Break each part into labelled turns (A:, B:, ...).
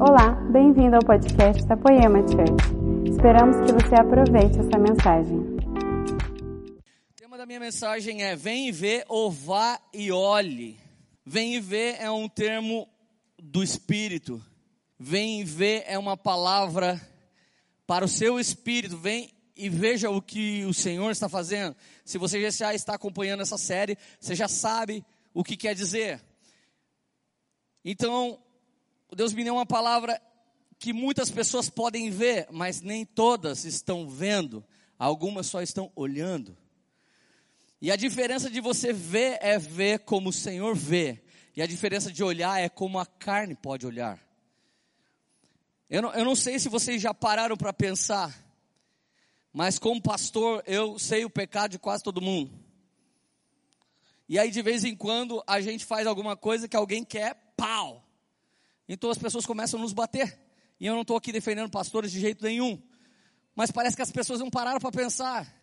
A: Olá, bem-vindo ao podcast da Poema Church. Esperamos que você aproveite essa mensagem.
B: O tema da minha mensagem é Vem e vê ou vá e olhe. Vem e vê é um termo do Espírito. Vem e vê é uma palavra para o seu espírito. Vem e veja o que o Senhor está fazendo. Se você já está acompanhando essa série, você já sabe o que quer dizer. Então, Deus me deu uma palavra que muitas pessoas podem ver, mas nem todas estão vendo. Algumas só estão olhando. E a diferença de você ver é ver como o Senhor vê. E a diferença de olhar é como a carne pode olhar. Eu não, eu não sei se vocês já pararam para pensar, mas como pastor, eu sei o pecado de quase todo mundo. E aí, de vez em quando, a gente faz alguma coisa que alguém quer, pau! Então as pessoas começam a nos bater. E eu não estou aqui defendendo pastores de jeito nenhum. Mas parece que as pessoas não pararam para pensar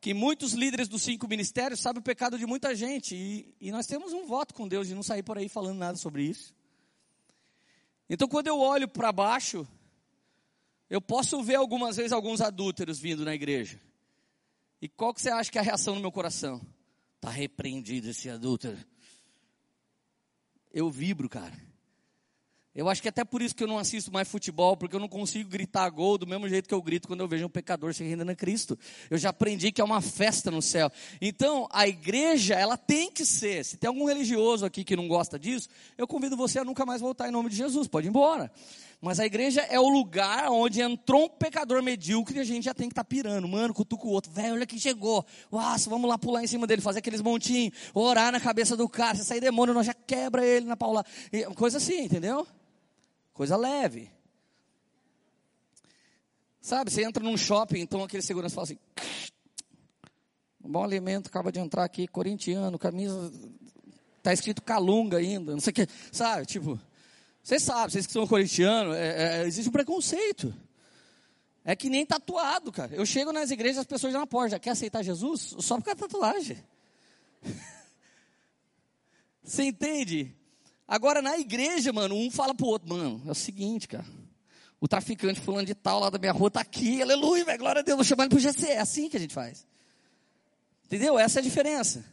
B: que muitos líderes dos cinco ministérios sabem o pecado de muita gente. E, e nós temos um voto com Deus de não sair por aí falando nada sobre isso. Então quando eu olho para baixo, eu posso ver algumas vezes alguns adúlteros vindo na igreja. E qual que você acha que é a reação no meu coração? Está repreendido esse adúltero. Eu vibro, cara. Eu acho que até por isso que eu não assisto mais futebol, porque eu não consigo gritar gol do mesmo jeito que eu grito quando eu vejo um pecador se rendendo a Cristo. Eu já aprendi que é uma festa no céu. Então, a igreja, ela tem que ser. Se tem algum religioso aqui que não gosta disso, eu convido você a nunca mais voltar em nome de Jesus. Pode ir embora. Mas a igreja é o lugar onde entrou um pecador medíocre e a gente já tem que estar tá pirando. Mano, cutuca o outro. Velho, olha quem chegou. Nossa, vamos lá pular em cima dele, fazer aqueles montinhos, orar na cabeça do cara. Se sair demônio, nós já quebra ele na paula. Coisa assim, entendeu? Coisa leve. Sabe, você entra num shopping, então aquele segurança fala assim: um bom alimento acaba de entrar aqui, corintiano, camisa, tá escrito calunga ainda, não sei o que, sabe, tipo, vocês sabem, vocês que são corintianos, é, é, existe um preconceito. É que nem tatuado, cara. Eu chego nas igrejas, as pessoas já na porta, quer aceitar Jesus? Só por causa da tatuagem. Você entende? Agora na igreja, mano, um fala pro outro, mano, é o seguinte, cara. O traficante fulano de tal lá da minha rua tá aqui, aleluia, velho, glória a Deus, vou chamar ele pro GC. É assim que a gente faz. Entendeu? Essa é a diferença.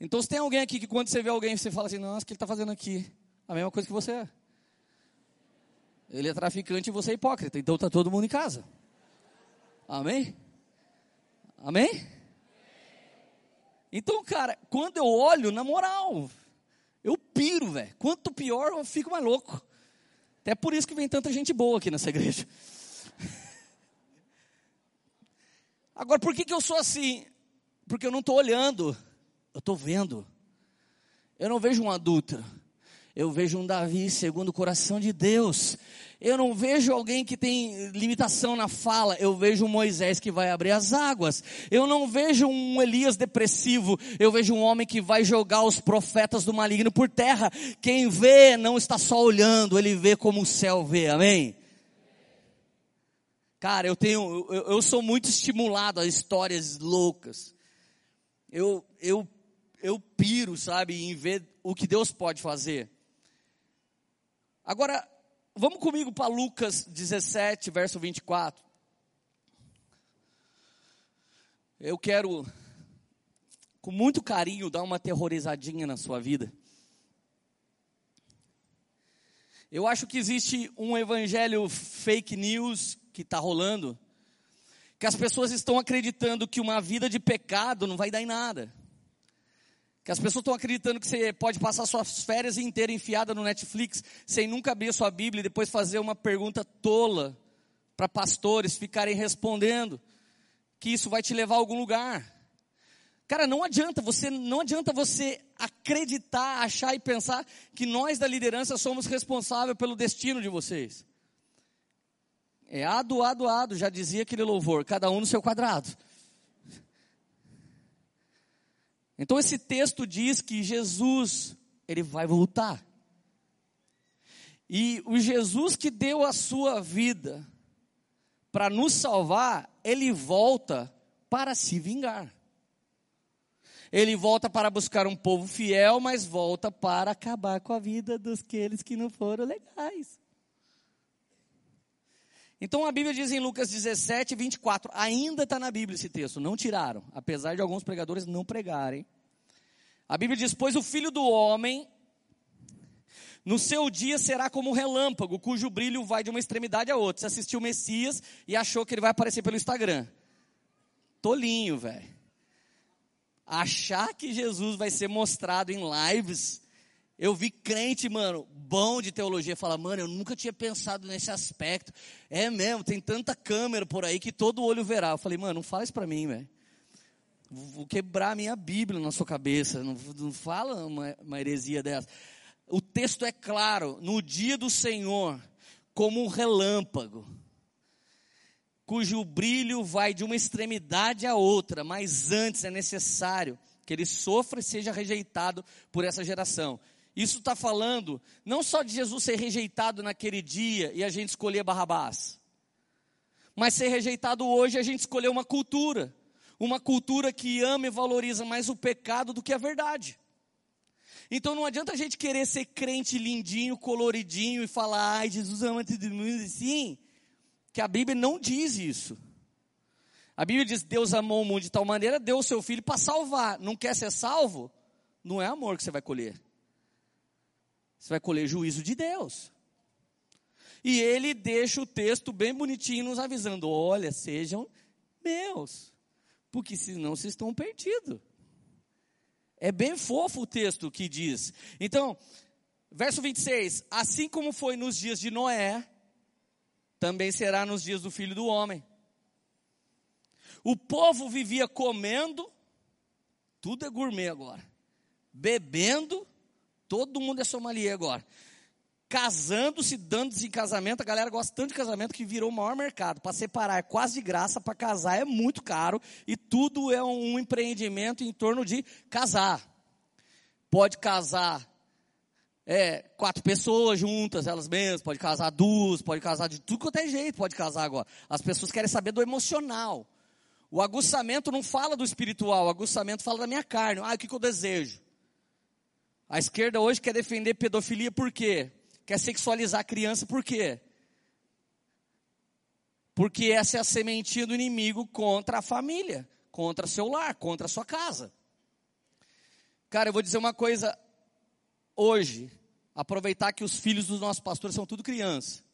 B: Então se tem alguém aqui que quando você vê alguém, você fala assim, nossa, o que ele está fazendo aqui? A mesma coisa que você é. Ele é traficante e você é hipócrita. Então tá todo mundo em casa. Amém? Amém? Então, cara, quando eu olho, na moral, eu piro, velho. Quanto pior, eu fico mais louco. Até por isso que vem tanta gente boa aqui nessa igreja. Agora, por que, que eu sou assim? Porque eu não estou olhando, eu estou vendo. Eu não vejo um adulto, eu vejo um Davi segundo o coração de Deus. Eu não vejo alguém que tem limitação na fala, eu vejo um Moisés que vai abrir as águas. Eu não vejo um Elias depressivo, eu vejo um homem que vai jogar os profetas do maligno por terra. Quem vê não está só olhando, ele vê como o céu vê, amém? Cara, eu tenho, eu, eu sou muito estimulado a histórias loucas. Eu, eu, eu piro, sabe, em ver o que Deus pode fazer. Agora, Vamos comigo para Lucas 17, verso 24. Eu quero, com muito carinho, dar uma terrorizadinha na sua vida. Eu acho que existe um evangelho fake news que está rolando, que as pessoas estão acreditando que uma vida de pecado não vai dar em nada. Que as pessoas estão acreditando que você pode passar suas férias inteiras enfiada no Netflix, sem nunca abrir sua Bíblia e depois fazer uma pergunta tola para pastores ficarem respondendo, que isso vai te levar a algum lugar. Cara, não adianta você, não adianta você acreditar, achar e pensar que nós da liderança somos responsáveis pelo destino de vocês. É ado, ado, ado, já dizia aquele louvor, cada um no seu quadrado. Então esse texto diz que Jesus, ele vai voltar. E o Jesus que deu a sua vida para nos salvar, ele volta para se vingar. Ele volta para buscar um povo fiel, mas volta para acabar com a vida dos que não foram legais. Então a Bíblia diz em Lucas 17, 24, ainda está na Bíblia esse texto, não tiraram, apesar de alguns pregadores não pregarem. A Bíblia diz: Pois o filho do homem, no seu dia será como um relâmpago, cujo brilho vai de uma extremidade a outra. Você assistiu Messias e achou que ele vai aparecer pelo Instagram. Tolinho, velho. Achar que Jesus vai ser mostrado em lives eu vi crente, mano, bom de teologia, falar, mano, eu nunca tinha pensado nesse aspecto. É mesmo, tem tanta câmera por aí que todo olho verá. Eu falei, mano, não isso pra mim, velho. Vou quebrar a minha Bíblia na sua cabeça. Não, não fala uma, uma heresia dessa. O texto é claro. No dia do Senhor, como um relâmpago, cujo brilho vai de uma extremidade à outra, mas antes é necessário que ele sofra e seja rejeitado por essa geração. Isso está falando não só de Jesus ser rejeitado naquele dia e a gente escolher Barrabás, mas ser rejeitado hoje e a gente escolher uma cultura, uma cultura que ama e valoriza mais o pecado do que a verdade. Então não adianta a gente querer ser crente lindinho, coloridinho e falar, ai, Jesus ama todo mundo assim, que a Bíblia não diz isso. A Bíblia diz: Deus amou o mundo de tal maneira, deu o seu filho para salvar. Não quer ser salvo? Não é amor que você vai colher. Você vai colher juízo de Deus. E ele deixa o texto bem bonitinho nos avisando: olha, sejam meus, porque senão vocês estão perdidos. É bem fofo o texto que diz. Então, verso 26: Assim como foi nos dias de Noé, também será nos dias do filho do homem. O povo vivia comendo, tudo é gourmet agora, bebendo Todo mundo é sommelier agora. Casando-se, dando-se em casamento, a galera gosta tanto de casamento que virou o maior mercado. Para separar é quase de graça, para casar é muito caro e tudo é um empreendimento em torno de casar. Pode casar é, quatro pessoas juntas, elas mesmas, pode casar duas, pode casar de tudo quanto é jeito, pode casar agora. As pessoas querem saber do emocional. O aguçamento não fala do espiritual, o aguçamento fala da minha carne. Ah, o que, que eu desejo? A esquerda hoje quer defender pedofilia por quê? Quer sexualizar a criança por quê? Porque essa é a sementinha do inimigo contra a família, contra seu lar, contra a sua casa. Cara, eu vou dizer uma coisa hoje, aproveitar que os filhos dos nossos pastores são tudo criança.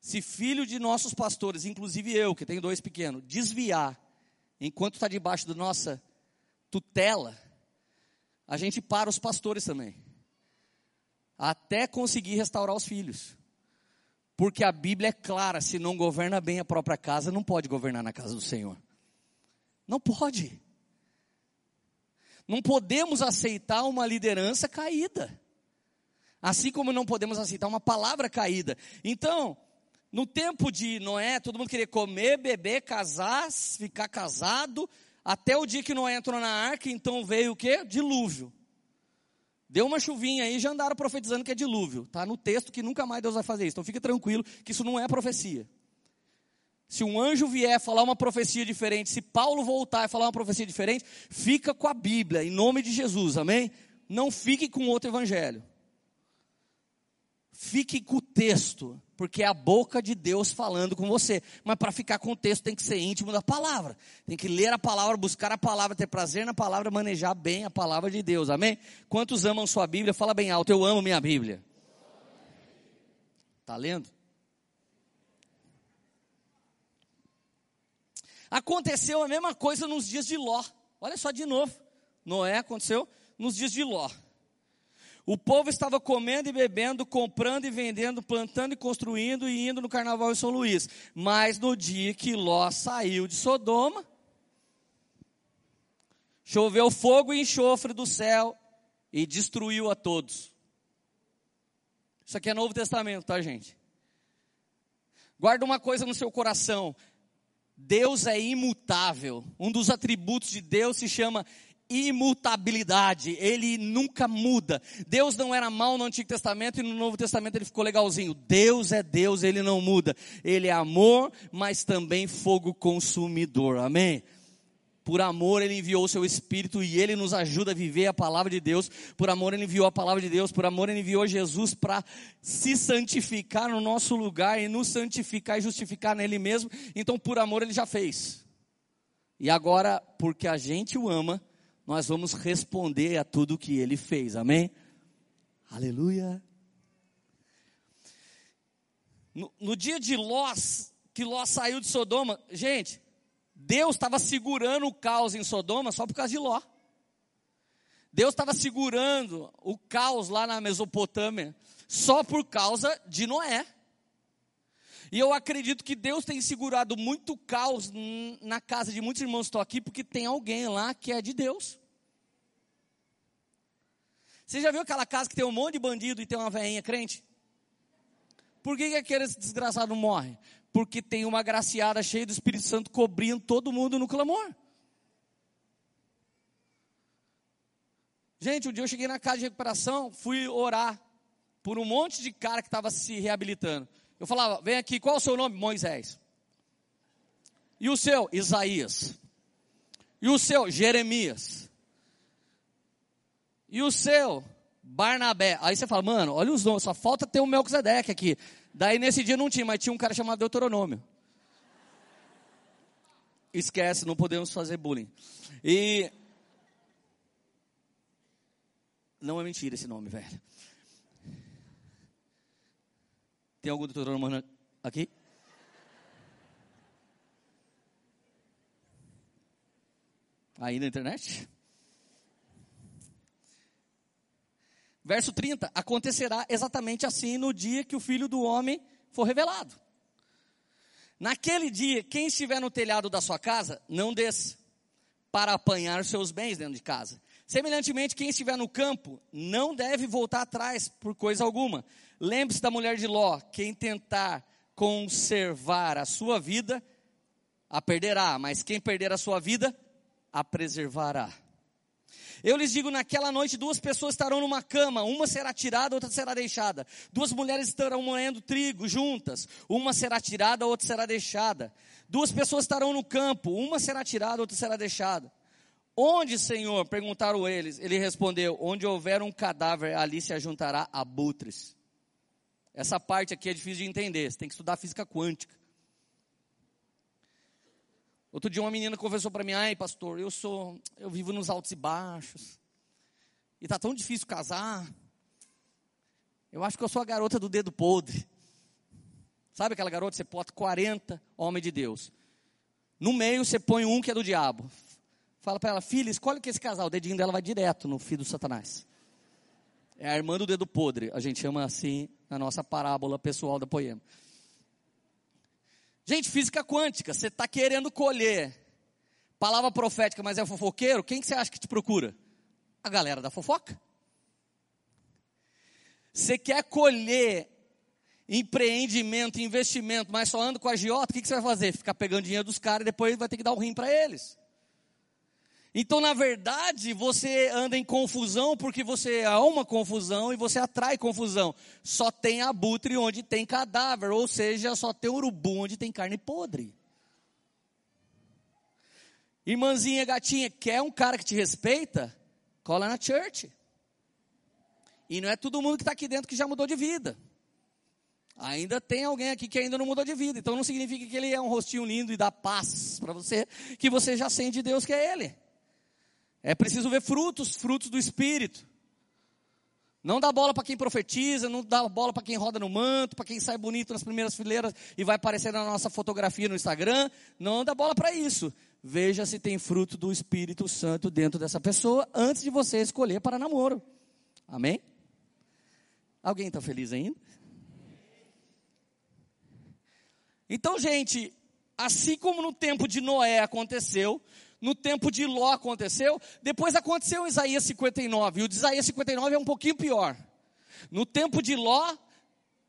B: Se filho de nossos pastores, inclusive eu, que tenho dois pequenos, desviar enquanto está debaixo da nossa tutela, a gente para os pastores também. Até conseguir restaurar os filhos. Porque a Bíblia é clara: se não governa bem a própria casa, não pode governar na casa do Senhor. Não pode. Não podemos aceitar uma liderança caída. Assim como não podemos aceitar uma palavra caída. Então, no tempo de Noé, todo mundo queria comer, beber, casar, ficar casado, até o dia que Noé entrou na arca, então veio o que? Dilúvio. Deu uma chuvinha aí, já andaram profetizando que é dilúvio. Está no texto que nunca mais Deus vai fazer isso. Então fica tranquilo que isso não é profecia. Se um anjo vier falar uma profecia diferente, se Paulo voltar e falar uma profecia diferente, fica com a Bíblia, em nome de Jesus, amém? Não fique com outro evangelho. Fique com o texto, porque é a boca de Deus falando com você. Mas para ficar com o texto tem que ser íntimo da palavra. Tem que ler a palavra, buscar a palavra, ter prazer na palavra, manejar bem a palavra de Deus. Amém? Quantos amam sua Bíblia? Fala bem alto, eu amo minha Bíblia. Tá lendo? Aconteceu a mesma coisa nos dias de Ló. Olha só de novo. Noé aconteceu nos dias de Ló. O povo estava comendo e bebendo, comprando e vendendo, plantando e construindo e indo no carnaval em São Luís. Mas no dia que Ló saiu de Sodoma, choveu fogo e enxofre do céu e destruiu a todos. Isso aqui é Novo Testamento, tá, gente? Guarda uma coisa no seu coração. Deus é imutável. Um dos atributos de Deus se chama imutabilidade, ele nunca muda. Deus não era mal no Antigo Testamento e no Novo Testamento ele ficou legalzinho. Deus é Deus, ele não muda. Ele é amor, mas também fogo consumidor. Amém? Por amor, Ele enviou o seu Espírito e Ele nos ajuda a viver a palavra de Deus. Por amor, Ele enviou a palavra de Deus. Por amor, Ele enviou Jesus para se santificar no nosso lugar e nos santificar e justificar nele mesmo. Então, por amor, Ele já fez. E agora, porque a gente o ama, nós vamos responder a tudo que Ele fez. Amém? Aleluia. No, no dia de Ló, que Ló saiu de Sodoma, gente, Deus estava segurando o caos em Sodoma só por causa de Ló. Deus estava segurando o caos lá na Mesopotâmia só por causa de Noé. E eu acredito que Deus tem segurado muito caos na casa de muitos irmãos que estão aqui, porque tem alguém lá que é de Deus. Você já viu aquela casa que tem um monte de bandido e tem uma veinha crente? Por que, que aquele desgraçado morre? Porque tem uma graciada cheia do Espírito Santo cobrindo todo mundo no clamor. Gente, um dia eu cheguei na casa de recuperação, fui orar por um monte de cara que estava se reabilitando. Eu falava, vem aqui, qual é o seu nome? Moisés. E o seu? Isaías. E o seu? Jeremias. E o seu? Barnabé. Aí você fala, mano, olha os nomes, só falta ter o Melquisedeque aqui. Daí nesse dia não tinha, mas tinha um cara chamado Deuteronômio. Esquece, não podemos fazer bullying. E. Não é mentira esse nome, velho. Tem algum Deuteronômio aqui? Aí na internet? Verso 30: Acontecerá exatamente assim no dia que o filho do homem for revelado. Naquele dia, quem estiver no telhado da sua casa, não desça para apanhar seus bens dentro de casa. Semelhantemente, quem estiver no campo, não deve voltar atrás por coisa alguma. Lembre-se da mulher de Ló: quem tentar conservar a sua vida, a perderá, mas quem perder a sua vida, a preservará. Eu lhes digo: naquela noite, duas pessoas estarão numa cama, uma será tirada, outra será deixada. Duas mulheres estarão moendo trigo juntas, uma será tirada, outra será deixada. Duas pessoas estarão no campo, uma será tirada, outra será deixada. Onde, Senhor? perguntaram eles. Ele respondeu: Onde houver um cadáver, ali se ajuntará abutres. Essa parte aqui é difícil de entender, você tem que estudar física quântica. Outro dia uma menina conversou para mim, ai pastor, eu sou, eu vivo nos altos e baixos. E tá tão difícil casar. Eu acho que eu sou a garota do dedo podre. Sabe aquela garota, você bota 40 homem de Deus. No meio você põe um que é do diabo. Fala para ela, filha, escolhe que esse casal, o dedinho dela vai direto no filho do Satanás. É a irmã do dedo podre, a gente chama assim na nossa parábola pessoal da poema. Gente, física quântica, você está querendo colher palavra profética, mas é fofoqueiro, quem que você acha que te procura? A galera da fofoca. Você quer colher empreendimento, investimento, mas só anda com a giota, o que, que você vai fazer? Ficar pegando dinheiro dos caras e depois vai ter que dar o rim para eles. Então, na verdade, você anda em confusão porque você há uma confusão e você atrai confusão. Só tem abutre onde tem cadáver, ou seja, só tem urubu onde tem carne podre. Irmãzinha gatinha, quer um cara que te respeita? Cola na church. E não é todo mundo que está aqui dentro que já mudou de vida. Ainda tem alguém aqui que ainda não mudou de vida. Então não significa que ele é um rostinho lindo e dá paz para você, que você já sente de Deus que é ele. É preciso ver frutos, frutos do Espírito. Não dá bola para quem profetiza, não dá bola para quem roda no manto, para quem sai bonito nas primeiras fileiras e vai aparecer na nossa fotografia no Instagram. Não dá bola para isso. Veja se tem fruto do Espírito Santo dentro dessa pessoa antes de você escolher para namoro. Amém? Alguém está feliz ainda? Então, gente, assim como no tempo de Noé aconteceu, no tempo de Ló aconteceu, depois aconteceu Isaías 59, e o de Isaías 59 é um pouquinho pior. No tempo de Ló,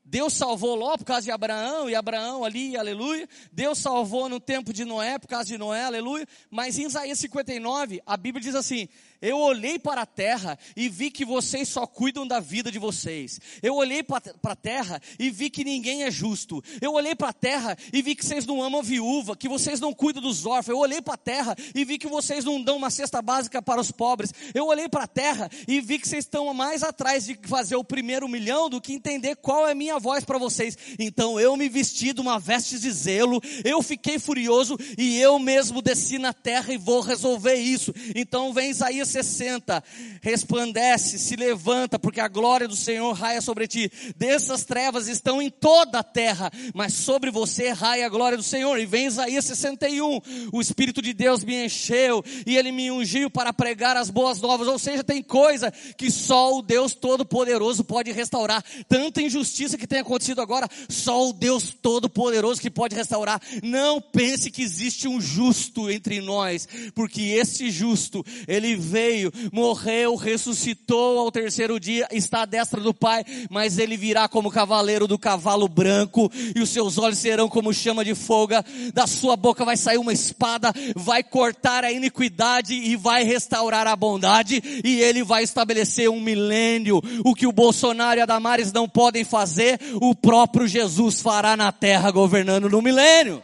B: Deus salvou Ló por causa de Abraão, e Abraão ali, aleluia. Deus salvou no tempo de Noé por causa de Noé, aleluia. Mas em Isaías 59, a Bíblia diz assim: Eu olhei para a terra e vi que vocês só cuidam da vida de vocês. Eu olhei para a terra e vi que ninguém é justo. Eu olhei para a terra e vi que vocês não amam viúva, que vocês não cuidam dos órfãos. Eu olhei para a terra e vi que vocês não dão uma cesta básica para os pobres. Eu olhei para a terra e vi que vocês estão mais atrás de fazer o primeiro milhão do que entender qual é a minha voz para vocês. Então eu me vesti de uma veste de zelo, eu fiquei furioso e eu mesmo desci na terra e vou resolver isso. Então vem Isaías 60, resplandece, se levanta, porque a glória do Senhor raia sobre ti. Dessas trevas estão em toda a terra, mas sobre você raia a glória do Senhor. E vem Isaías 61, o Espírito de Deus me encheu e ele me ungiu para pregar as boas novas. Ou seja, tem coisa que só o Deus Todo-Poderoso pode restaurar. Tanta injustiça que tem acontecido agora, só o Deus Todo-Poderoso que pode restaurar. Não pense que existe um justo entre nós, porque esse justo, ele veio, morreu, ressuscitou ao terceiro dia, está à destra do Pai, mas ele virá como cavaleiro do cavalo branco, e os seus olhos serão como chama de folga, da sua boca vai sair uma espada, vai cortar a iniquidade e vai restaurar a bondade, e ele vai estabelecer um milênio, o que o Bolsonaro e a Damares não podem fazer, o próprio Jesus fará na terra governando no milênio.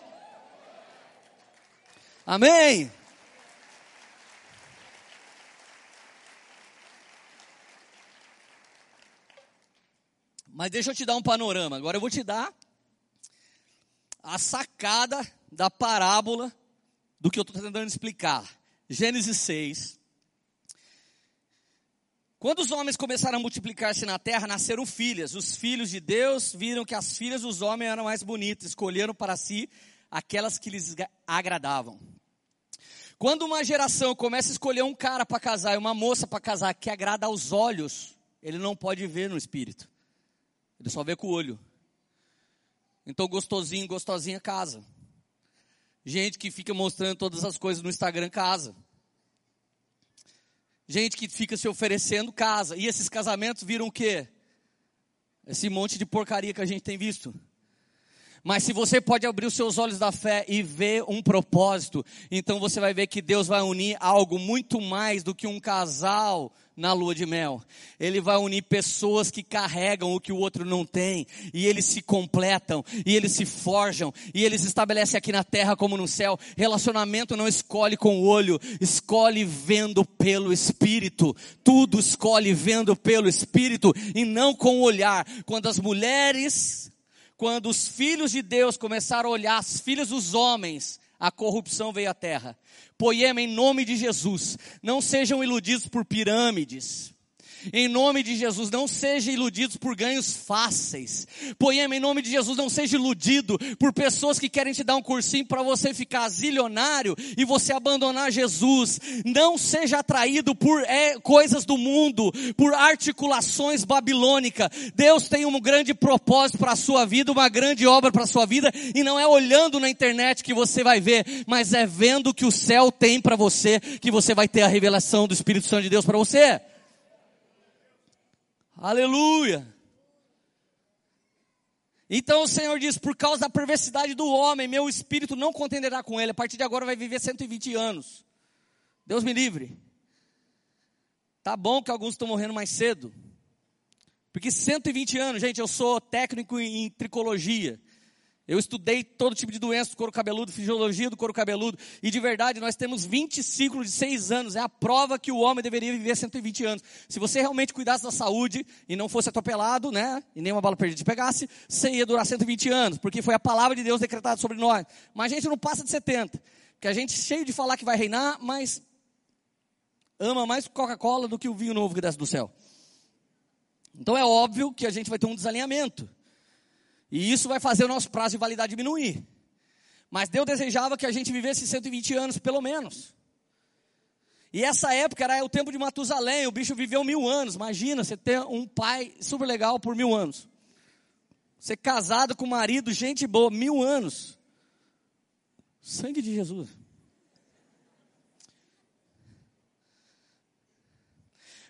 B: Amém? Mas deixa eu te dar um panorama. Agora eu vou te dar a sacada da parábola do que eu estou tentando explicar. Gênesis 6. Quando os homens começaram a multiplicar-se na terra, nasceram filhas. Os filhos de Deus viram que as filhas dos homens eram mais bonitas, escolheram para si aquelas que lhes agradavam. Quando uma geração começa a escolher um cara para casar e uma moça para casar que agrada aos olhos, ele não pode ver no espírito. Ele só vê com o olho. Então gostosinho, gostosinha casa. Gente que fica mostrando todas as coisas no Instagram casa. Gente que fica se oferecendo casa. E esses casamentos viram o quê? Esse monte de porcaria que a gente tem visto. Mas se você pode abrir os seus olhos da fé e ver um propósito, então você vai ver que Deus vai unir algo muito mais do que um casal na lua de mel. Ele vai unir pessoas que carregam o que o outro não tem, e eles se completam, e eles se forjam, e eles estabelecem aqui na terra como no céu. Relacionamento não escolhe com o olho, escolhe vendo pelo espírito. Tudo escolhe vendo pelo espírito e não com o olhar. Quando as mulheres quando os filhos de Deus começaram a olhar as filhas dos homens, a corrupção veio à terra. Poema, em nome de Jesus, não sejam iludidos por pirâmides, em nome de Jesus, não seja iludidos por ganhos fáceis. Poema, em nome de Jesus, não seja iludido por pessoas que querem te dar um cursinho para você ficar zilionário e você abandonar Jesus. Não seja atraído por é, coisas do mundo, por articulações babilônicas. Deus tem um grande propósito para a sua vida, uma grande obra para a sua vida, e não é olhando na internet que você vai ver, mas é vendo que o céu tem para você, que você vai ter a revelação do Espírito Santo de Deus para você. Aleluia. Então o Senhor diz: por causa da perversidade do homem, meu espírito não contenderá com ele. A partir de agora vai viver 120 anos. Deus me livre. Tá bom que alguns estão morrendo mais cedo. Porque 120 anos, gente, eu sou técnico em tricologia. Eu estudei todo tipo de doença do couro cabeludo, fisiologia do couro cabeludo, e de verdade nós temos 20 ciclos de 6 anos, é a prova que o homem deveria viver 120 anos. Se você realmente cuidasse da saúde e não fosse atropelado, né, e nenhuma bala perdida te pegasse, você ia durar 120 anos, porque foi a palavra de Deus decretada sobre nós. Mas a gente não passa de 70, que a gente cheio de falar que vai reinar, mas ama mais Coca-Cola do que o vinho novo que desce do céu. Então é óbvio que a gente vai ter um desalinhamento. E isso vai fazer o nosso prazo de validade diminuir. Mas Deus desejava que a gente vivesse 120 anos, pelo menos. E essa época era o tempo de Matusalém, o bicho viveu mil anos. Imagina você ter um pai super legal por mil anos. Ser casado com um marido, gente boa, mil anos. Sangue de Jesus.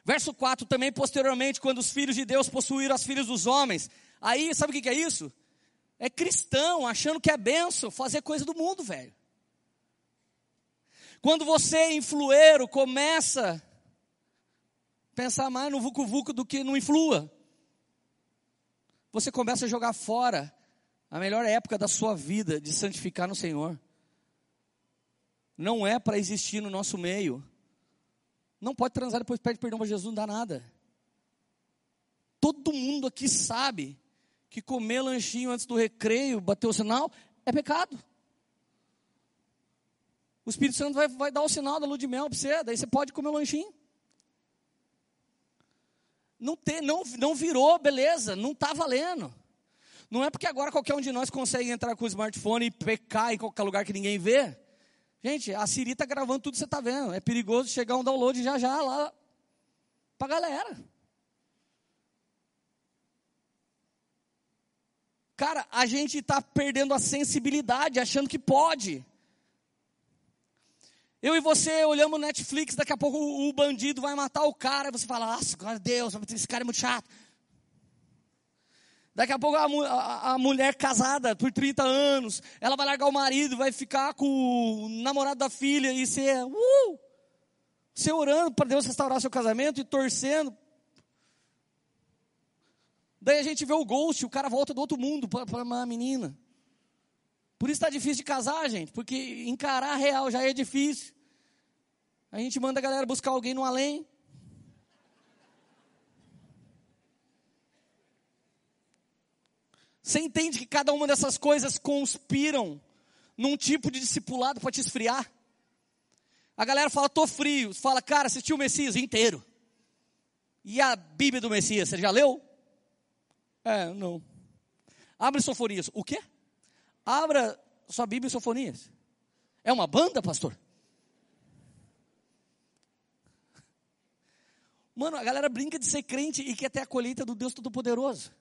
B: Verso 4 também, posteriormente, quando os filhos de Deus possuíram as filhas dos homens, Aí, sabe o que é isso? É cristão, achando que é benção, fazer coisa do mundo, velho. Quando você, influeiro, começa pensar mais no vucu-vucu do que no influa. Você começa a jogar fora a melhor época da sua vida de santificar no Senhor. Não é para existir no nosso meio. Não pode transar depois pede perdão para Jesus, não dá nada. Todo mundo aqui sabe que comer lanchinho antes do recreio, bater o sinal, é pecado. O Espírito Santo vai, vai dar o sinal da lua de mel para você, daí você pode comer o lanchinho. Não, te, não, não virou, beleza, não está valendo. Não é porque agora qualquer um de nós consegue entrar com o smartphone e pecar em qualquer lugar que ninguém vê. Gente, a Siri está gravando tudo que você está vendo. É perigoso chegar um download já já lá para a galera. Cara, a gente está perdendo a sensibilidade, achando que pode. Eu e você olhamos Netflix, daqui a pouco o, bandido vai matar o cara, e você fala, glória a Deus, esse cara é muito chato. Daqui a pouco a, a, a, mulher casada por 30 anos, ela vai largar o marido, vai ficar com o namorado da filha e ser, uh, você orando para Deus restaurar seu casamento e torcendo. Daí a gente vê o ghost, o cara volta do outro mundo para uma menina. Por isso está difícil de casar, gente, porque encarar a real já é difícil. A gente manda a galera buscar alguém no além. Você entende que cada uma dessas coisas conspiram num tipo de discipulado para te esfriar? A galera fala, tô frio. Fala, cara, assistiu o Messias inteiro. E a Bíblia do Messias, você já leu? É, não. Abre Sofonias. O quê? Abra sua Bíblia em Sofonias. É uma banda, pastor? Mano, a galera brinca de ser crente e quer ter a colheita do Deus Todo-Poderoso.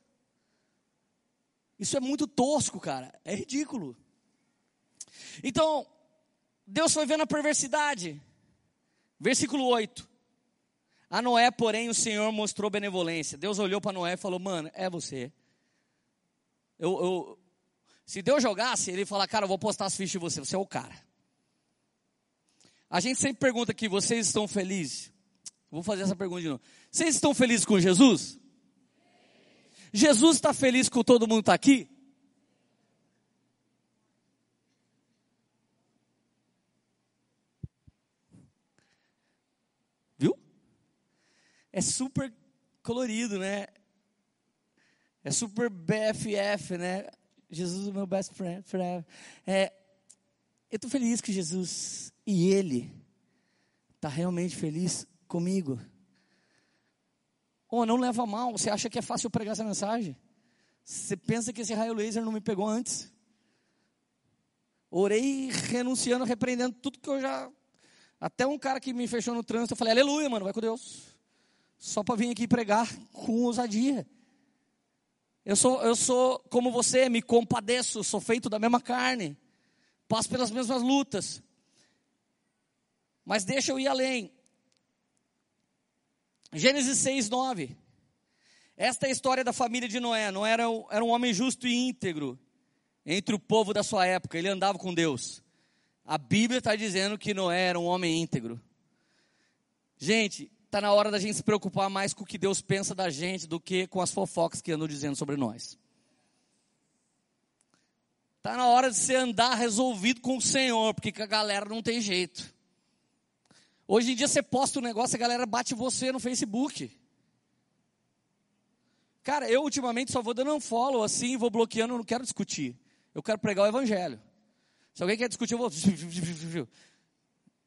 B: Isso é muito tosco, cara. É ridículo. Então, Deus foi vendo a perversidade. Versículo 8. A Noé, porém, o Senhor mostrou benevolência. Deus olhou para Noé e falou: Mano, é você. Eu, eu, se Deus jogasse, ele ia falar, cara, eu vou postar as fichas de você, você é o cara. A gente sempre pergunta aqui, vocês estão felizes? Vou fazer essa pergunta de novo. Vocês estão felizes com Jesus? Jesus está feliz com todo mundo está aqui? Viu? É super colorido, né? É super BFF, né? Jesus é meu best friend forever. É, eu estou feliz que Jesus e Ele está realmente feliz comigo. Oh, não leva mal. Você acha que é fácil pregar essa mensagem? Você pensa que esse raio laser não me pegou antes? Orei renunciando, repreendendo tudo que eu já. Até um cara que me fechou no trânsito, eu falei, aleluia, mano, vai com Deus. Só para vir aqui pregar com ousadia. Eu sou, eu sou como você, me compadeço, sou feito da mesma carne, passo pelas mesmas lutas. Mas deixa eu ir além. Gênesis 6, 9. Esta é a história da família de Noé. Noé era, era um homem justo e íntegro entre o povo da sua época. Ele andava com Deus. A Bíblia está dizendo que Noé era um homem íntegro. Gente, está na hora da gente se preocupar mais com o que Deus pensa da gente do que com as fofocas que andam dizendo sobre nós. Está na hora de você andar resolvido com o Senhor, porque a galera não tem jeito. Hoje em dia você posta um negócio, a galera bate você no Facebook. Cara, eu ultimamente só vou dando um follow assim, vou bloqueando, não quero discutir. Eu quero pregar o evangelho. Se alguém quer discutir, eu vou.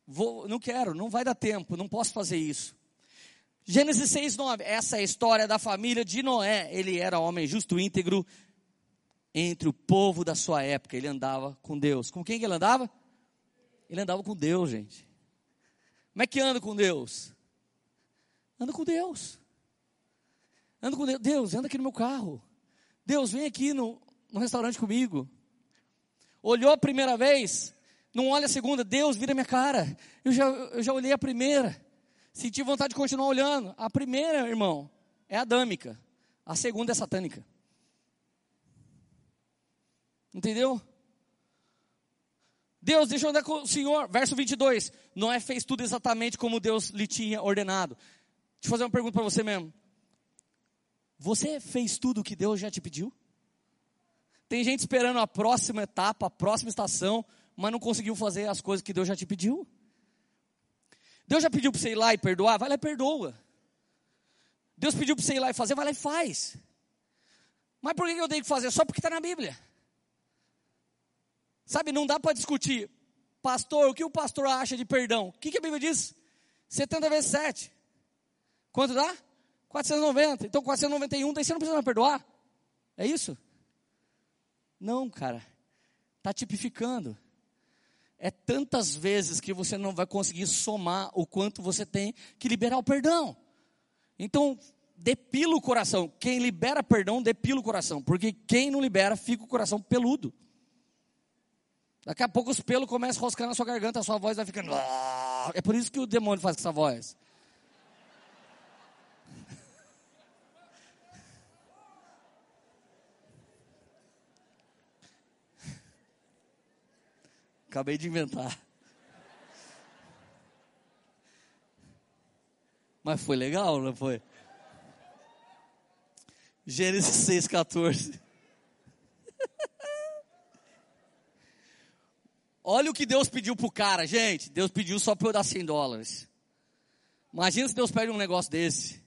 B: vou não quero, não vai dar tempo, não posso fazer isso. Gênesis 6, 9. Essa é a história da família de Noé. Ele era homem justo, íntegro, entre o povo da sua época. Ele andava com Deus. Com quem que ele andava? Ele andava com Deus, gente. Como é que anda com Deus? Anda com Deus. Anda com Deus. Deus, anda aqui no meu carro. Deus, vem aqui no, no restaurante comigo. Olhou a primeira vez, não olha a segunda. Deus, vira minha cara. Eu já, eu já olhei a primeira. Senti vontade de continuar olhando. A primeira, irmão, é adâmica. A segunda é satânica. Entendeu? Deus deixou andar com o Senhor. Verso 22. Noé fez tudo exatamente como Deus lhe tinha ordenado. Deixa eu fazer uma pergunta para você mesmo. Você fez tudo o que Deus já te pediu? Tem gente esperando a próxima etapa, a próxima estação, mas não conseguiu fazer as coisas que Deus já te pediu. Deus já pediu para você ir lá e perdoar? Vai lá e perdoa. Deus pediu para você ir lá e fazer? Vai lá e faz. Mas por que eu tenho que fazer? Só porque está na Bíblia. Sabe, não dá para discutir. Pastor, o que o pastor acha de perdão? O que, que a Bíblia diz? 70 vezes 7. Quanto dá? 490. Então 491, daí você não precisa perdoar. É isso? Não, cara. Está tipificando. É tantas vezes que você não vai conseguir somar o quanto você tem que liberar o perdão. Então, depila o coração. Quem libera perdão, depila o coração. Porque quem não libera, fica o coração peludo. Daqui a pouco os pelos começam a roscar na sua garganta, a sua voz vai ficando. É por isso que o demônio faz com essa voz. Acabei de inventar. Mas foi legal, não foi? Gênesis 6,14. Olha o que Deus pediu pro cara, gente. Deus pediu só para eu dar 100 dólares. Imagina se Deus pede um negócio desse.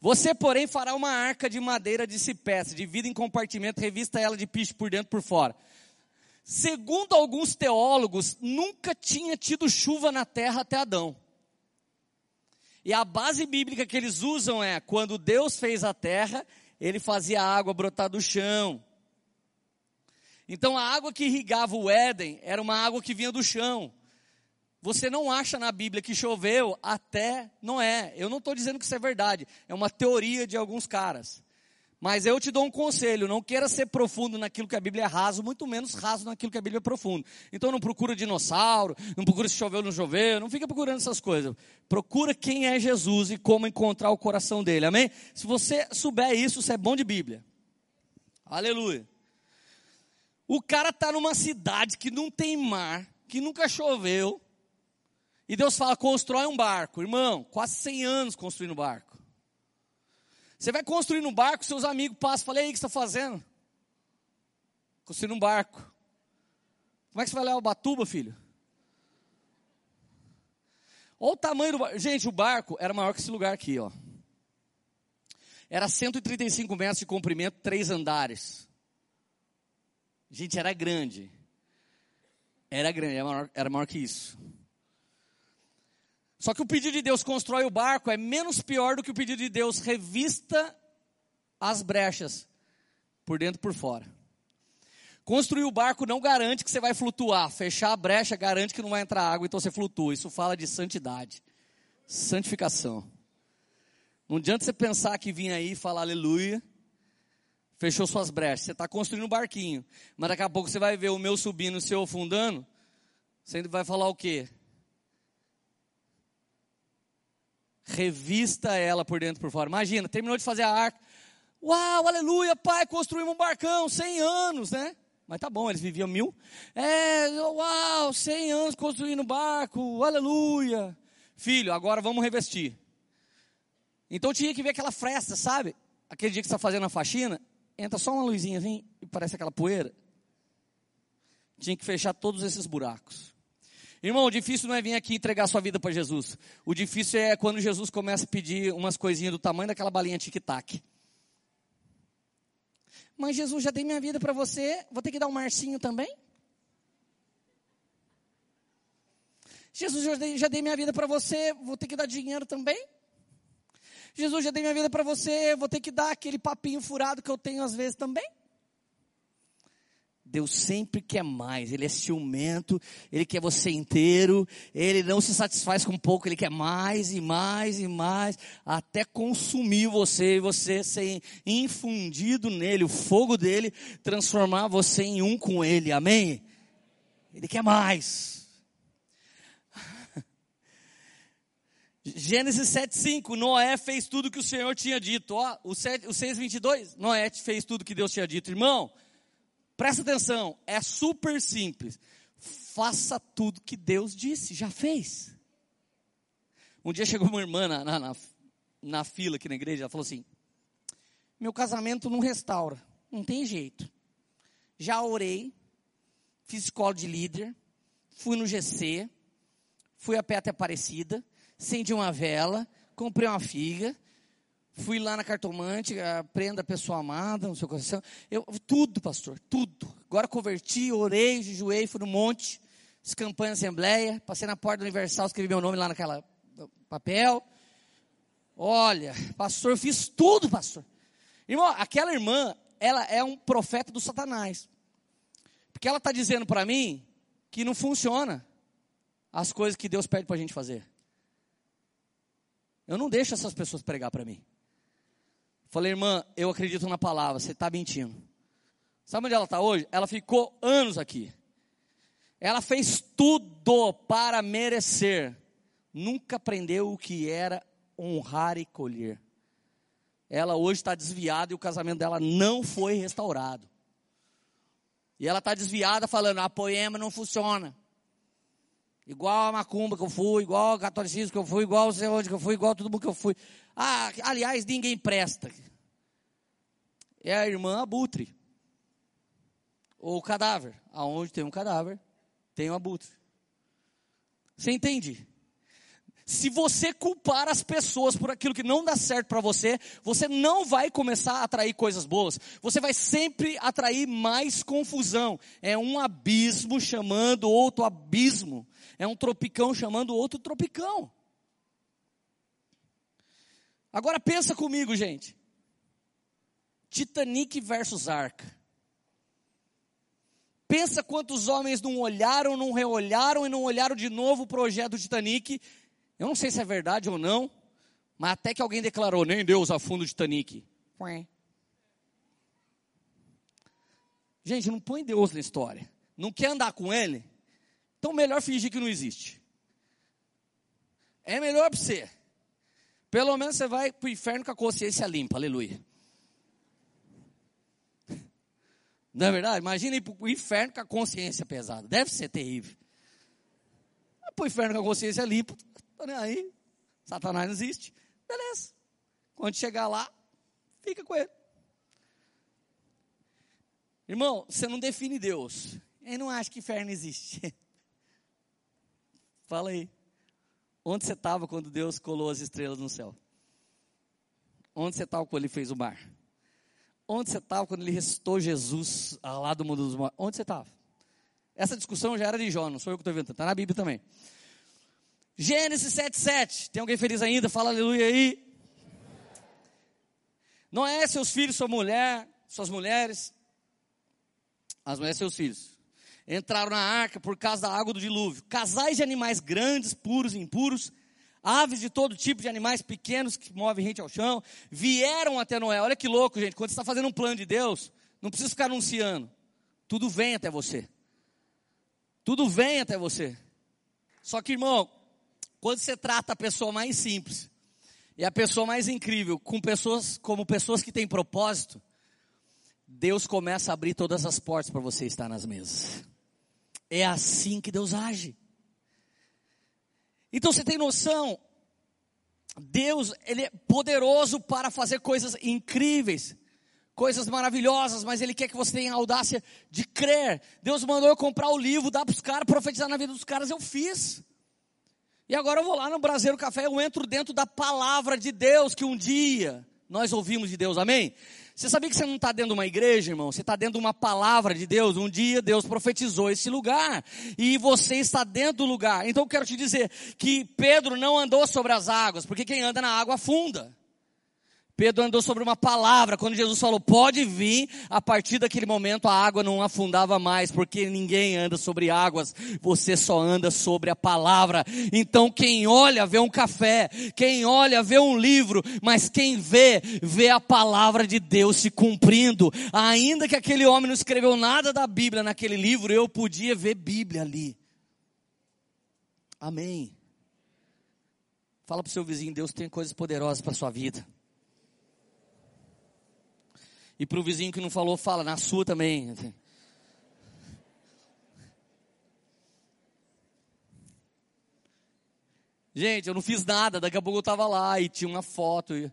B: Você, porém, fará uma arca de madeira de cipés, divida em compartimento, revista ela de piche por dentro e por fora. Segundo alguns teólogos, nunca tinha tido chuva na terra até Adão. E a base bíblica que eles usam é: quando Deus fez a terra, ele fazia a água brotar do chão. Então a água que irrigava o Éden era uma água que vinha do chão. Você não acha na Bíblia que choveu até Noé. Eu não estou dizendo que isso é verdade. É uma teoria de alguns caras. Mas eu te dou um conselho, não queira ser profundo naquilo que a Bíblia é raso, muito menos raso naquilo que a Bíblia é profundo. Então não procura dinossauro, não procura se choveu ou não choveu, não fica procurando essas coisas. Procura quem é Jesus e como encontrar o coração dele, amém? Se você souber isso, você é bom de Bíblia. Aleluia. O cara está numa cidade que não tem mar, que nunca choveu, e Deus fala, constrói um barco. Irmão, quase 100 anos construindo um barco. Você vai construindo um barco, seus amigos passam e falam, aí, o que você está fazendo? Construindo um barco. Como é que você vai levar o Batuba, filho? Olha o tamanho do barco. Gente, o barco era maior que esse lugar aqui, ó. Era 135 metros de comprimento, três andares. Gente, era grande. Era grande, era maior, era maior que isso. Só que o pedido de Deus constrói o barco é menos pior do que o pedido de Deus revista as brechas, por dentro e por fora. Construir o barco não garante que você vai flutuar. Fechar a brecha garante que não vai entrar água, então você flutua. Isso fala de santidade, santificação. Não adianta você pensar que vinha aí e falar aleluia, fechou suas brechas. Você está construindo um barquinho, mas daqui a pouco você vai ver o meu subindo, o seu afundando. Você vai falar o quê? Revista ela por dentro e por fora. Imagina, terminou de fazer a arca. Uau, aleluia, pai, construímos um barcão, 100 anos, né? Mas tá bom, eles viviam mil. É, uau, 100 anos construindo um barco, aleluia. Filho, agora vamos revestir. Então tinha que ver aquela fresta, sabe? Aquele dia que você está fazendo a faxina, entra só uma luzinha assim e parece aquela poeira. Tinha que fechar todos esses buracos. Irmão, o difícil não é vir aqui entregar sua vida para Jesus. O difícil é quando Jesus começa a pedir umas coisinhas do tamanho daquela balinha tic-tac. Mas Jesus já dei minha vida para você, vou ter que dar um marcinho também? Jesus, já dei, já dei minha vida para você, vou ter que dar dinheiro também? Jesus, já dei minha vida para você, vou ter que dar aquele papinho furado que eu tenho às vezes também? Deus sempre quer mais, Ele é ciumento, Ele quer você inteiro, Ele não se satisfaz com pouco, Ele quer mais e mais e mais, até consumir você e você ser infundido nele, o fogo dele, transformar você em um com Ele, amém? Ele quer mais. Gênesis 7,5, Noé fez tudo que o Senhor tinha dito, ó, o, 7, o 6,22, Noé fez tudo que Deus tinha dito, irmão, Presta atenção, é super simples. Faça tudo que Deus disse, já fez. Um dia chegou uma irmã na, na, na, fila aqui na igreja, ela falou assim: Meu casamento não restaura, não tem jeito. Já orei, fiz escola de líder, fui no GC, fui a pé até Aparecida, acendi uma vela, comprei uma figa, fui lá na cartomante, aprenda a pessoa amada no seu coração. Eu, tudo, pastor, tudo. Agora converti, orei, jejuei, fui no monte, fiz campanha na Assembleia, passei na porta do Universal, escrevi meu nome lá naquela papel. Olha, pastor, fiz tudo, pastor. Irmão, aquela irmã, ela é um profeta do Satanás. Porque ela está dizendo para mim que não funciona as coisas que Deus pede para a gente fazer. Eu não deixo essas pessoas pregar para mim. Falei, irmã, eu acredito na palavra, você está mentindo. Sabe onde ela está hoje? Ela ficou anos aqui. Ela fez tudo para merecer. Nunca aprendeu o que era honrar e colher. Ela hoje está desviada e o casamento dela não foi restaurado. E ela está desviada falando, a poema não funciona. Igual a macumba que eu fui, igual o catolicismo que eu fui, igual sei onde que eu fui, igual todo mundo que eu fui. Ah, aliás, ninguém presta. É a irmã abutre. Ou o cadáver. Aonde tem um cadáver, tem um abutre. Você entende? Se você culpar as pessoas por aquilo que não dá certo para você, você não vai começar a atrair coisas boas. Você vai sempre atrair mais confusão. É um abismo chamando outro abismo. É um tropicão chamando outro tropicão. Agora pensa comigo, gente. Titanic versus Arca. Pensa quantos homens não olharam, não reolharam e não olharam de novo o projeto Titanic eu não sei se é verdade ou não, mas até que alguém declarou, nem Deus afunda o Titanic. Gente, não põe Deus na história. Não quer andar com Ele? Então melhor fingir que não existe. É melhor para você. Pelo menos você vai para o inferno com a consciência limpa, aleluia. Não é verdade? Imagina ir para o inferno com a consciência pesada. Deve ser terrível. Para o inferno com a consciência limpa, Tô nem aí. Satanás não existe. Beleza. Quando chegar lá, fica com ele. Irmão, você não define Deus. Eu não acho que inferno existe. Fala aí. Onde você estava quando Deus colou as estrelas no céu? Onde você estava quando Ele fez o mar? Onde você estava quando Ele ressuscitou Jesus lá do mundo dos mortos? Onde você estava? Essa discussão já era de Jó, não sou eu que estou inventando, está na Bíblia também. Gênesis 7,7. Tem alguém feliz ainda? Fala aleluia aí. Noé, seus filhos, sua mulher, suas mulheres, as mulheres, seus filhos, entraram na arca por causa da água do dilúvio. Casais de animais grandes, puros e impuros, aves de todo tipo de animais pequenos que movem rente ao chão, vieram até Noé. Olha que louco, gente. Quando você está fazendo um plano de Deus, não precisa ficar anunciando. Tudo vem até você. Tudo vem até você. Só que, irmão, quando você trata a pessoa mais simples e a pessoa mais incrível com pessoas como pessoas que têm propósito, Deus começa a abrir todas as portas para você estar nas mesas. É assim que Deus age. Então você tem noção, Deus, ele é poderoso para fazer coisas incríveis, coisas maravilhosas, mas ele quer que você tenha a audácia de crer. Deus mandou eu comprar o livro, dar para os caras, profetizar na vida dos caras, eu fiz. E agora eu vou lá no Brasileiro Café, eu entro dentro da palavra de Deus que um dia nós ouvimos de Deus, amém? Você sabia que você não está dentro de uma igreja, irmão? Você está dentro de uma palavra de Deus. Um dia Deus profetizou esse lugar. E você está dentro do lugar. Então eu quero te dizer que Pedro não andou sobre as águas, porque quem anda na água afunda. Pedro andou sobre uma palavra, quando Jesus falou, pode vir, a partir daquele momento a água não afundava mais, porque ninguém anda sobre águas, você só anda sobre a palavra. Então quem olha vê um café, quem olha vê um livro, mas quem vê, vê a palavra de Deus se cumprindo. Ainda que aquele homem não escreveu nada da Bíblia naquele livro, eu podia ver Bíblia ali. Amém. Fala para o seu vizinho, Deus tem coisas poderosas para sua vida. E para o vizinho que não falou, fala, na sua também. Gente, eu não fiz nada, daqui a pouco eu estava lá e tinha uma foto.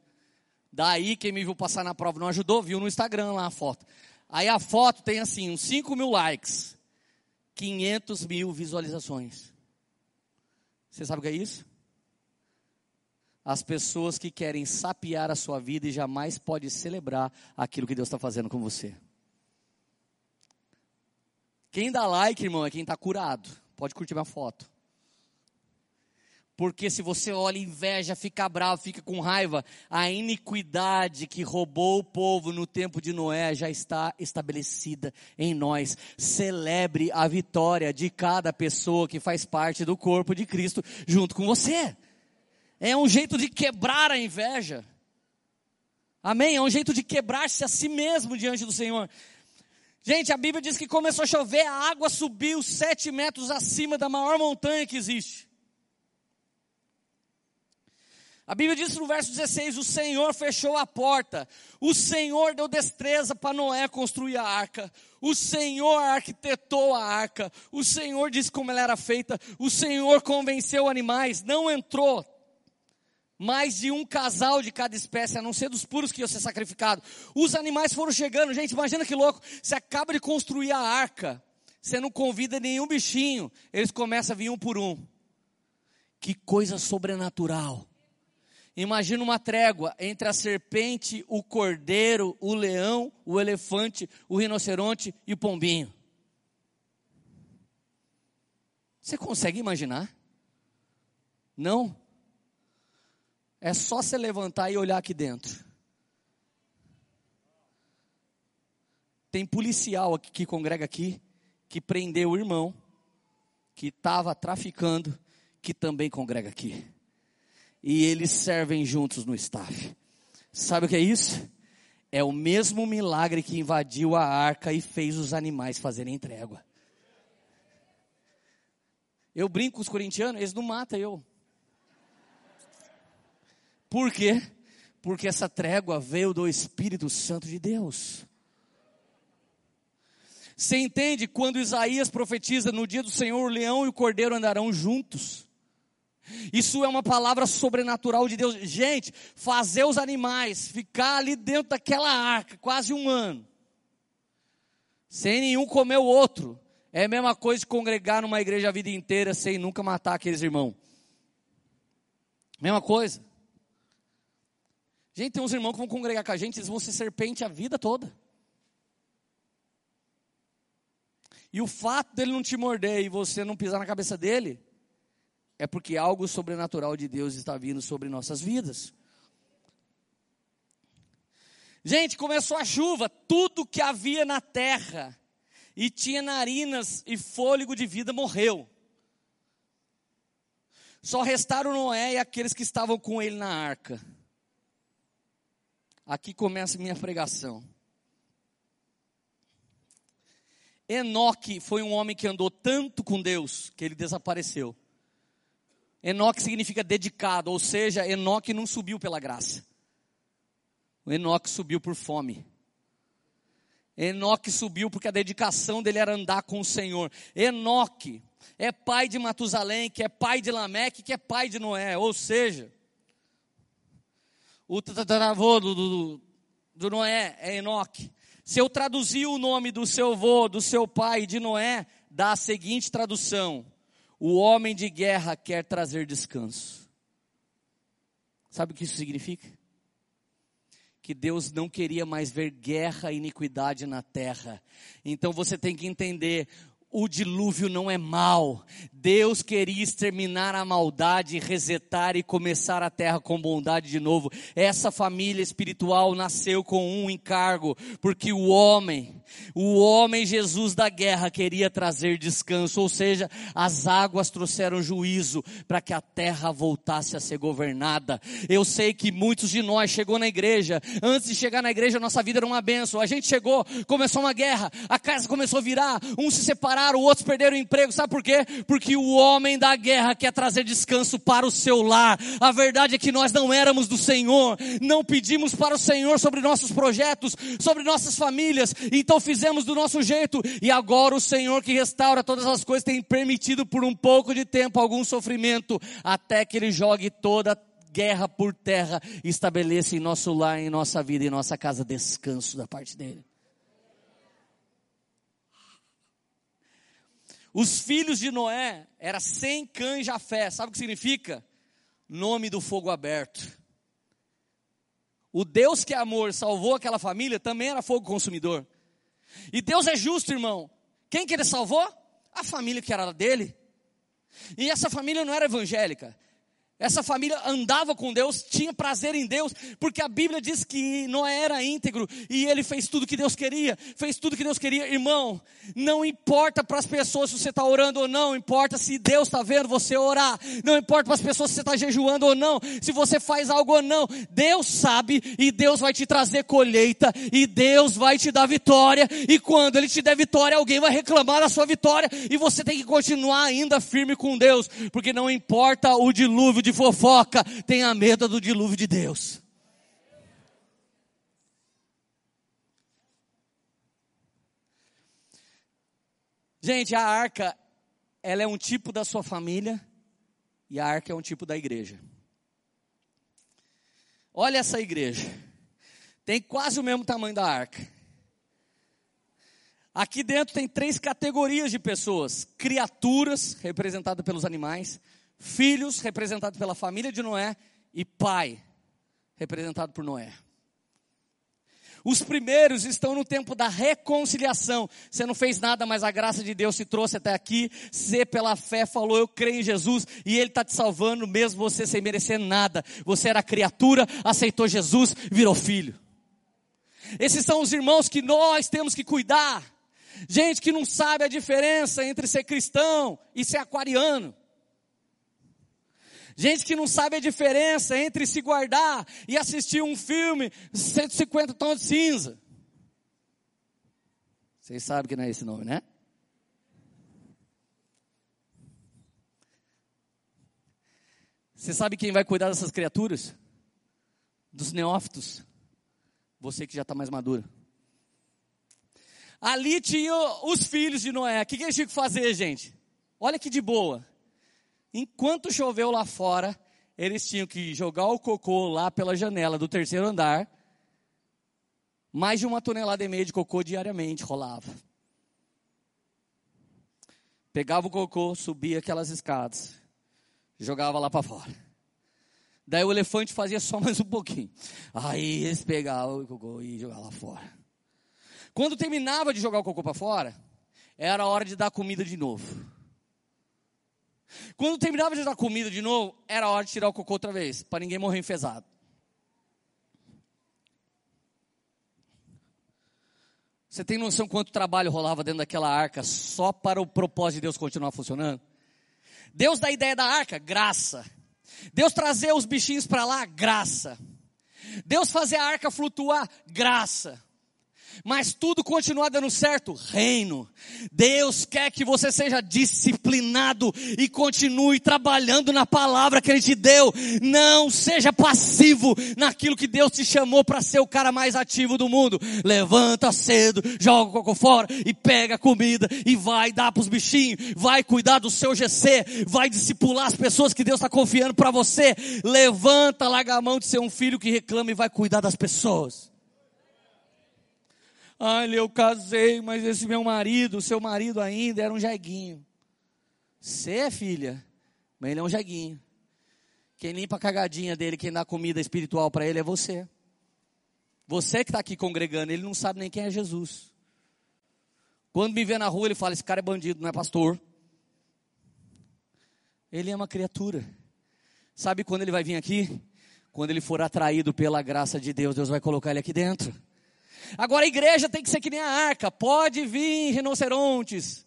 B: Daí quem me viu passar na prova não ajudou, viu no Instagram lá a foto. Aí a foto tem assim, uns 5 mil likes, 500 mil visualizações. Você sabe o que é isso? As pessoas que querem sapear a sua vida e jamais pode celebrar aquilo que Deus está fazendo com você. Quem dá like, irmão, é quem está curado. Pode curtir minha foto. Porque se você olha inveja, fica bravo, fica com raiva, a iniquidade que roubou o povo no tempo de Noé já está estabelecida em nós. Celebre a vitória de cada pessoa que faz parte do corpo de Cristo junto com você. É um jeito de quebrar a inveja. Amém? É um jeito de quebrar-se a si mesmo diante do Senhor. Gente, a Bíblia diz que começou a chover, a água subiu sete metros acima da maior montanha que existe. A Bíblia diz no verso 16: O Senhor fechou a porta, o Senhor deu destreza para Noé construir a arca, o Senhor arquitetou a arca, o Senhor disse como ela era feita, o Senhor convenceu animais, não entrou mais de um casal de cada espécie, a não ser dos puros que iam ser sacrificados. Os animais foram chegando, gente, imagina que louco, você acaba de construir a arca, você não convida nenhum bichinho, eles começam a vir um por um. Que coisa sobrenatural. Imagina uma trégua entre a serpente, o cordeiro, o leão, o elefante, o rinoceronte e o pombinho. Você consegue imaginar? Não? É só você levantar e olhar aqui dentro. Tem policial aqui, que congrega aqui, que prendeu o irmão, que estava traficando, que também congrega aqui e eles servem juntos no staff. Sabe o que é isso? É o mesmo milagre que invadiu a arca e fez os animais fazerem trégua. Eu brinco com os corintianos, eles não matam eu. Por quê? Porque essa trégua veio do Espírito Santo de Deus. Você entende quando Isaías profetiza no dia do Senhor, o leão e o cordeiro andarão juntos? Isso é uma palavra sobrenatural de Deus. Gente, fazer os animais ficar ali dentro daquela arca quase um ano, sem nenhum comer o outro, é a mesma coisa de congregar numa igreja a vida inteira sem nunca matar aqueles irmãos. Mesma coisa. Gente, tem uns irmãos que vão congregar com a gente, eles vão ser serpente a vida toda. E o fato dele não te morder e você não pisar na cabeça dele, é porque algo sobrenatural de Deus está vindo sobre nossas vidas. Gente, começou a chuva, tudo que havia na terra e tinha narinas e fôlego de vida morreu. Só restaram Noé e aqueles que estavam com ele na arca. Aqui começa minha pregação. Enoque foi um homem que andou tanto com Deus que ele desapareceu. Enoque significa dedicado, ou seja, Enoque não subiu pela graça. O Enoque subiu por fome. Enoque subiu porque a dedicação dele era andar com o Senhor. Enoque é pai de Matusalém, que é pai de Lameque, que é pai de Noé. Ou seja, o tataravô do, do, do Noé é Enoque. Se eu traduzir o nome do seu avô, do seu pai, de Noé, dá a seguinte tradução: o homem de guerra quer trazer descanso. Sabe o que isso significa? Que Deus não queria mais ver guerra e iniquidade na terra. Então você tem que entender: o dilúvio não é mal. Deus queria exterminar a maldade, resetar e começar a terra com bondade de novo. Essa família espiritual nasceu com um encargo, porque o homem, o homem Jesus da guerra queria trazer descanso, ou seja, as águas trouxeram juízo para que a terra voltasse a ser governada. Eu sei que muitos de nós chegou na igreja, antes de chegar na igreja nossa vida era uma benção. A gente chegou, começou uma guerra, a casa começou a virar, um se separar separaram, outros perderam o emprego. Sabe por quê? Porque o homem da guerra quer trazer descanso para o seu lar. A verdade é que nós não éramos do Senhor, não pedimos para o Senhor sobre nossos projetos, sobre nossas famílias. Então fizemos do nosso jeito, e agora o Senhor que restaura todas as coisas tem permitido por um pouco de tempo algum sofrimento, até que Ele jogue toda guerra por terra estabeleça em nosso lar, em nossa vida, em nossa casa, descanso da parte dEle. Os filhos de Noé era sem cães Jafé. Sabe o que significa? Nome do fogo aberto. O Deus que é amor salvou aquela família também era fogo consumidor. E Deus é justo, irmão. Quem que ele salvou? A família que era dele. E essa família não era evangélica. Essa família andava com Deus, tinha prazer em Deus, porque a Bíblia diz que Noé era íntegro e ele fez tudo que Deus queria, fez tudo que Deus queria. Irmão, não importa para as pessoas se você está orando ou não, importa se Deus está vendo você orar, não importa para as pessoas se você está jejuando ou não, se você faz algo ou não, Deus sabe e Deus vai te trazer colheita e Deus vai te dar vitória. E quando Ele te der vitória, alguém vai reclamar da sua vitória e você tem que continuar ainda firme com Deus, porque não importa o dilúvio de de fofoca, tenha medo do dilúvio de Deus. Gente, a arca, ela é um tipo da sua família e a arca é um tipo da igreja. Olha essa igreja. Tem quase o mesmo tamanho da arca. Aqui dentro tem três categorias de pessoas: criaturas, representadas pelos animais, filhos, representado pela família de Noé, e pai, representado por Noé. Os primeiros estão no tempo da reconciliação. Você não fez nada, mas a graça de Deus te trouxe até aqui. Você, pela fé, falou: Eu creio em Jesus e Ele está te salvando, mesmo você sem merecer nada. Você era criatura, aceitou Jesus, virou filho. Esses são os irmãos que nós temos que cuidar. Gente que não sabe a diferença entre ser cristão e ser aquariano. Gente que não sabe a diferença entre se guardar e assistir um filme 150 tons de cinza. Vocês sabem que não é esse nome, né? Você sabe quem vai cuidar dessas criaturas? Dos neófitos. Você que já está mais madura. Ali tinha os filhos de Noé. O que, que eles tinham que fazer, gente? Olha que de boa. Enquanto choveu lá fora, eles tinham que jogar o cocô lá pela janela do terceiro andar. Mais de uma tonelada e meia de cocô diariamente rolava. Pegava o cocô, subia aquelas escadas, jogava lá para fora. Daí o elefante fazia só mais um pouquinho. Aí eles pegavam o cocô e jogavam lá fora. Quando terminava de jogar o cocô para fora, era hora de dar comida de novo. Quando terminava de dar comida de novo, era hora de tirar o cocô outra vez, para ninguém morrer enfesado. Você tem noção quanto trabalho rolava dentro daquela arca só para o propósito de Deus continuar funcionando? Deus dá a ideia da arca, graça. Deus trazer os bichinhos para lá, graça. Deus fazer a arca flutuar, graça mas tudo continua dando certo, reino. Deus quer que você seja disciplinado e continue trabalhando na palavra que Ele te deu. Não seja passivo naquilo que Deus te chamou para ser o cara mais ativo do mundo. Levanta cedo, joga o coco fora e pega a comida e vai dar para os bichinhos. Vai cuidar do seu GC, vai discipular as pessoas que Deus está confiando para você. Levanta, larga a mão de ser um filho que reclama e vai cuidar das pessoas. Olha, eu casei, mas esse meu marido, seu marido ainda, era um jeguinho. Você é filha, mas ele é um jeguinho. Quem limpa a cagadinha dele, quem dá comida espiritual para ele é você. Você que está aqui congregando, ele não sabe nem quem é Jesus. Quando me vê na rua, ele fala: Esse cara é bandido, não é pastor. Ele é uma criatura. Sabe quando ele vai vir aqui? Quando ele for atraído pela graça de Deus, Deus vai colocar ele aqui dentro. Agora a igreja tem que ser que nem a arca. Pode vir rinocerontes.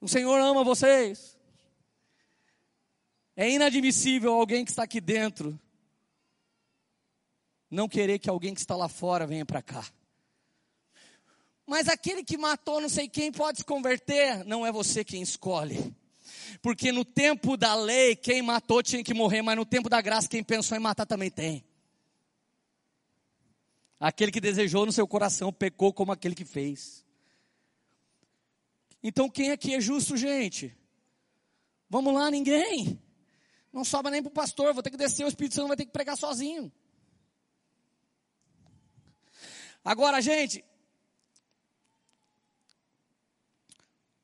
B: O Senhor ama vocês. É inadmissível alguém que está aqui dentro não querer que alguém que está lá fora venha para cá. Mas aquele que matou não sei quem pode se converter, não é você quem escolhe. Porque no tempo da lei, quem matou tinha que morrer, mas no tempo da graça, quem pensou em matar também tem. Aquele que desejou no seu coração pecou como aquele que fez. Então quem aqui é justo, gente? Vamos lá, ninguém. Não sobra nem para o pastor, vou ter que descer, o Espírito Santo vai ter que pregar sozinho. Agora, gente,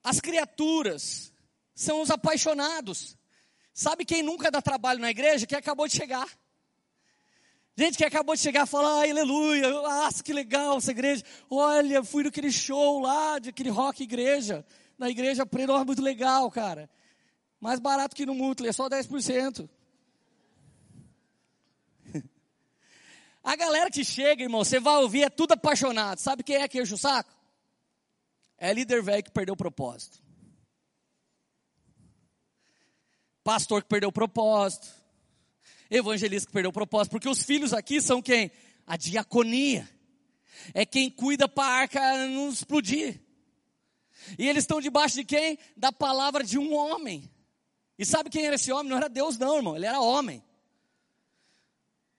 B: as criaturas são os apaixonados. Sabe quem nunca dá trabalho na igreja? Quem acabou de chegar. Gente que acabou de chegar fala, ai, aleluia, nossa, que legal essa igreja. Olha, fui naquele show lá, de aquele rock igreja, na igreja preta, muito legal, cara. Mais barato que no Multi, é só 10%. A galera que chega, irmão, você vai ouvir, é tudo apaixonado. Sabe quem é que enche o saco? É líder velho que perdeu o propósito. Pastor que perdeu o propósito evangelista que perdeu o propósito, porque os filhos aqui são quem? A diaconia. É quem cuida para a arca não explodir. E eles estão debaixo de quem? Da palavra de um homem. E sabe quem era esse homem? Não era Deus, não, irmão. Ele era homem.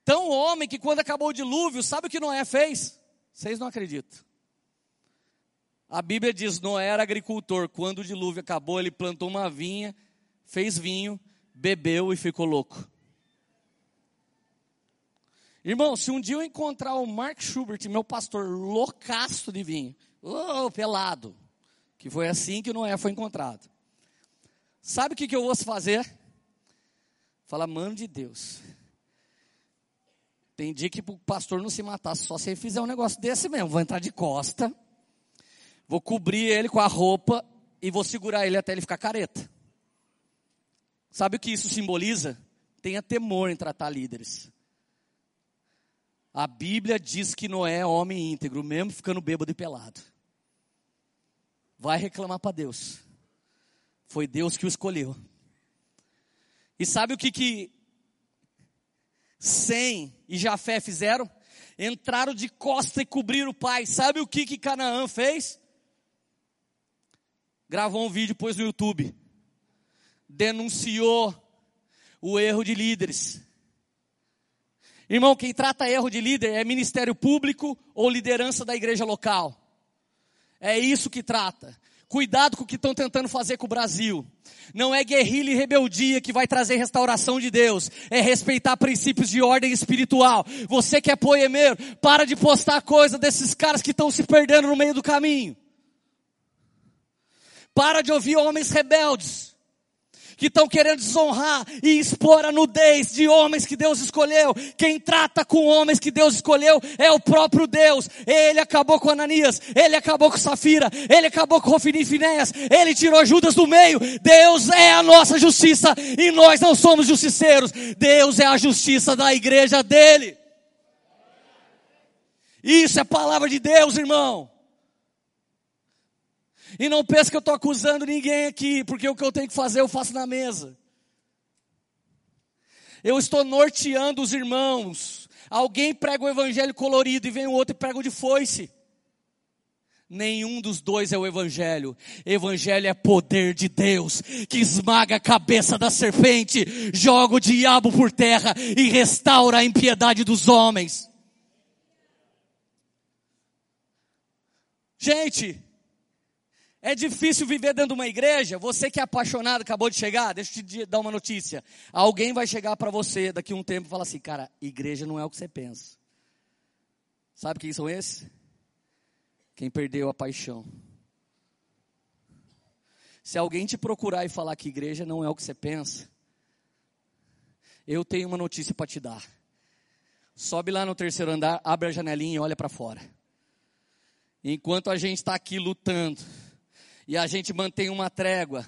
B: Tão homem que quando acabou o dilúvio, sabe o que Noé fez? Vocês não acreditam. A Bíblia diz: Noé era agricultor. Quando o dilúvio acabou, ele plantou uma vinha, fez vinho, bebeu e ficou louco. Irmão, se um dia eu encontrar o Mark Schubert, meu pastor, loucaço de vinho, oh, pelado, que foi assim que Noé foi encontrado. Sabe o que, que eu vou fazer? Fala, mano de Deus. Tem dia que o pastor não se matar, só se ele fizer um negócio desse mesmo. Vou entrar de costa, vou cobrir ele com a roupa e vou segurar ele até ele ficar careta. Sabe o que isso simboliza? Tenha temor em tratar líderes. A Bíblia diz que Noé é homem íntegro, mesmo ficando bêbado e pelado. Vai reclamar para Deus. Foi Deus que o escolheu. E sabe o que que Sem e Jafé fizeram? Entraram de costa e cobriram o pai. Sabe o que que Canaã fez? Gravou um vídeo, pôs no YouTube. Denunciou o erro de líderes Irmão, quem trata erro de líder é ministério público ou liderança da igreja local. É isso que trata. Cuidado com o que estão tentando fazer com o Brasil. Não é guerrilha e rebeldia que vai trazer restauração de Deus. É respeitar princípios de ordem espiritual. Você que é poemeiro, para de postar coisa desses caras que estão se perdendo no meio do caminho. Para de ouvir homens rebeldes que estão querendo desonrar e expor a nudez de homens que Deus escolheu. Quem trata com homens que Deus escolheu é o próprio Deus. Ele acabou com Ananias, ele acabou com Safira, ele acabou com Rofini e Finéas, ele tirou Judas do meio. Deus é a nossa justiça e nós não somos justiceiros. Deus é a justiça da igreja dele. Isso é palavra de Deus, irmão. E não pense que eu estou acusando ninguém aqui, porque o que eu tenho que fazer eu faço na mesa. Eu estou norteando os irmãos. Alguém prega o evangelho colorido e vem o outro e prega o de foice. Nenhum dos dois é o evangelho. Evangelho é poder de Deus que esmaga a cabeça da serpente, joga o diabo por terra e restaura a impiedade dos homens. Gente, é difícil viver dentro de uma igreja. Você que é apaixonado, acabou de chegar, deixa eu te dar uma notícia. Alguém vai chegar para você daqui a um tempo e falar assim: cara, igreja não é o que você pensa. Sabe quem são esses? Quem perdeu a paixão. Se alguém te procurar e falar que igreja não é o que você pensa, eu tenho uma notícia para te dar. Sobe lá no terceiro andar, abre a janelinha e olha para fora. Enquanto a gente está aqui lutando, e a gente mantém uma trégua.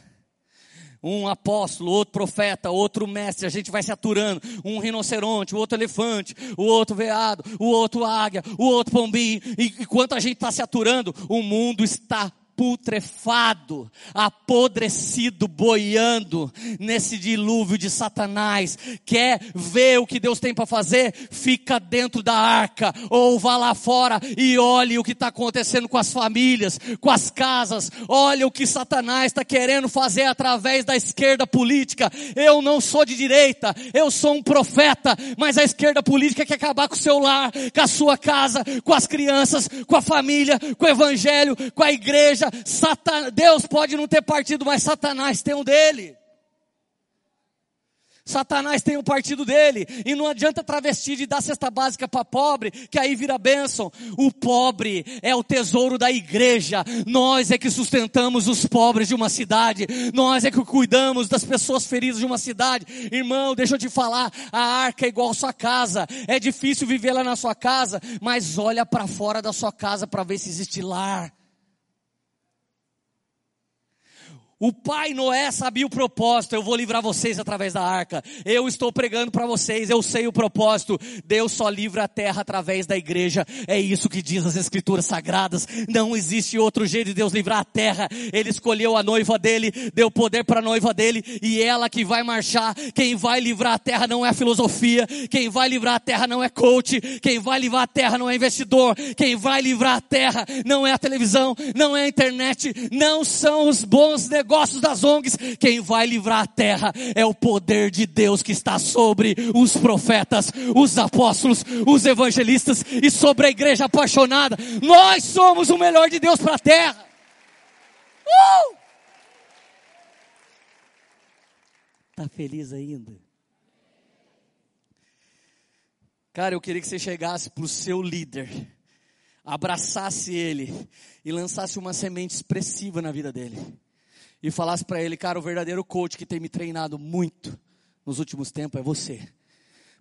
B: Um apóstolo, outro profeta, outro mestre, a gente vai se aturando. Um rinoceronte, o outro elefante, o outro veado, o outro águia, o outro pombinho. E enquanto a gente está se aturando, o mundo está putrefado, apodrecido, boiando nesse dilúvio de Satanás, quer ver o que Deus tem para fazer? Fica dentro da arca, ou vá lá fora e olhe o que está acontecendo com as famílias, com as casas, olha o que Satanás está querendo fazer através da esquerda política. Eu não sou de direita, eu sou um profeta, mas a esquerda política quer acabar com o seu lar, com a sua casa, com as crianças, com a família, com o evangelho, com a igreja Satan... Deus pode não ter partido, mas Satanás tem um dele. Satanás tem um partido dele, e não adianta travestir de dar cesta básica para pobre, que aí vira bênção. O pobre é o tesouro da igreja, nós é que sustentamos os pobres de uma cidade, nós é que cuidamos das pessoas feridas de uma cidade. Irmão, deixa eu te falar, a arca é igual a sua casa, é difícil viver lá na sua casa, mas olha para fora da sua casa para ver se existe lar. O pai Noé sabia o propósito, eu vou livrar vocês através da arca. Eu estou pregando para vocês, eu sei o propósito. Deus só livra a terra através da igreja. É isso que diz as escrituras sagradas. Não existe outro jeito de Deus livrar a terra. Ele escolheu a noiva dele, deu poder para a noiva dele e ela que vai marchar. Quem vai livrar a terra não é filosofia, quem vai livrar a terra não é coach, quem vai livrar a terra não é investidor, quem vai livrar a terra não é a televisão, não é a internet, não são os bons negócios negócios das ONGs, quem vai livrar a terra é o poder de Deus que está sobre os profetas, os apóstolos, os evangelistas e sobre a igreja apaixonada. Nós somos o melhor de Deus para a terra. Uh! Tá feliz ainda? Cara, eu queria que você chegasse para o seu líder, abraçasse ele e lançasse uma semente expressiva na vida dele e falasse para ele, cara, o verdadeiro coach que tem me treinado muito nos últimos tempos é você.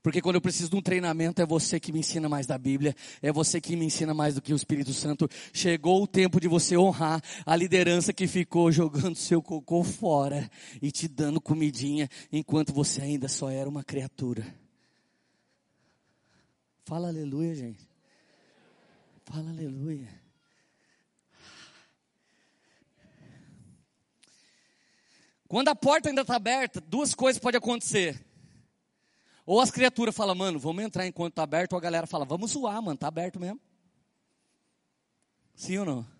B: Porque quando eu preciso de um treinamento, é você que me ensina mais da Bíblia, é você que me ensina mais do que o Espírito Santo. Chegou o tempo de você honrar a liderança que ficou jogando seu cocô fora e te dando comidinha enquanto você ainda só era uma criatura. Fala aleluia, gente. Fala aleluia. Quando a porta ainda está aberta, duas coisas podem acontecer. Ou as criaturas falam, mano, vamos entrar enquanto está aberto, ou a galera fala, vamos zoar, mano, está aberto mesmo. Sim ou não?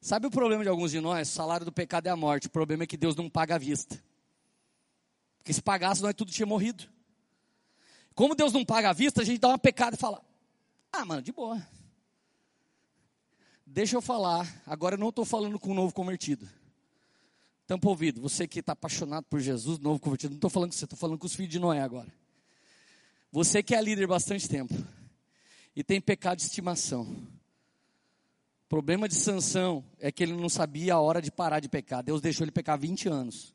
B: Sabe o problema de alguns de nós? O salário do pecado é a morte. O problema é que Deus não paga à vista. Porque se pagasse, nós tudo tinha morrido. Como Deus não paga à vista, a gente dá uma pecada e fala: Ah, mano, de boa. Deixa eu falar. Agora eu não estou falando com um novo convertido. Tampa o ouvido, você que está apaixonado por Jesus, novo convertido, não estou falando com você, estou falando com os filhos de Noé agora. Você que é líder bastante tempo e tem pecado de estimação. O problema de Sansão é que ele não sabia a hora de parar de pecar. Deus deixou ele pecar 20 anos.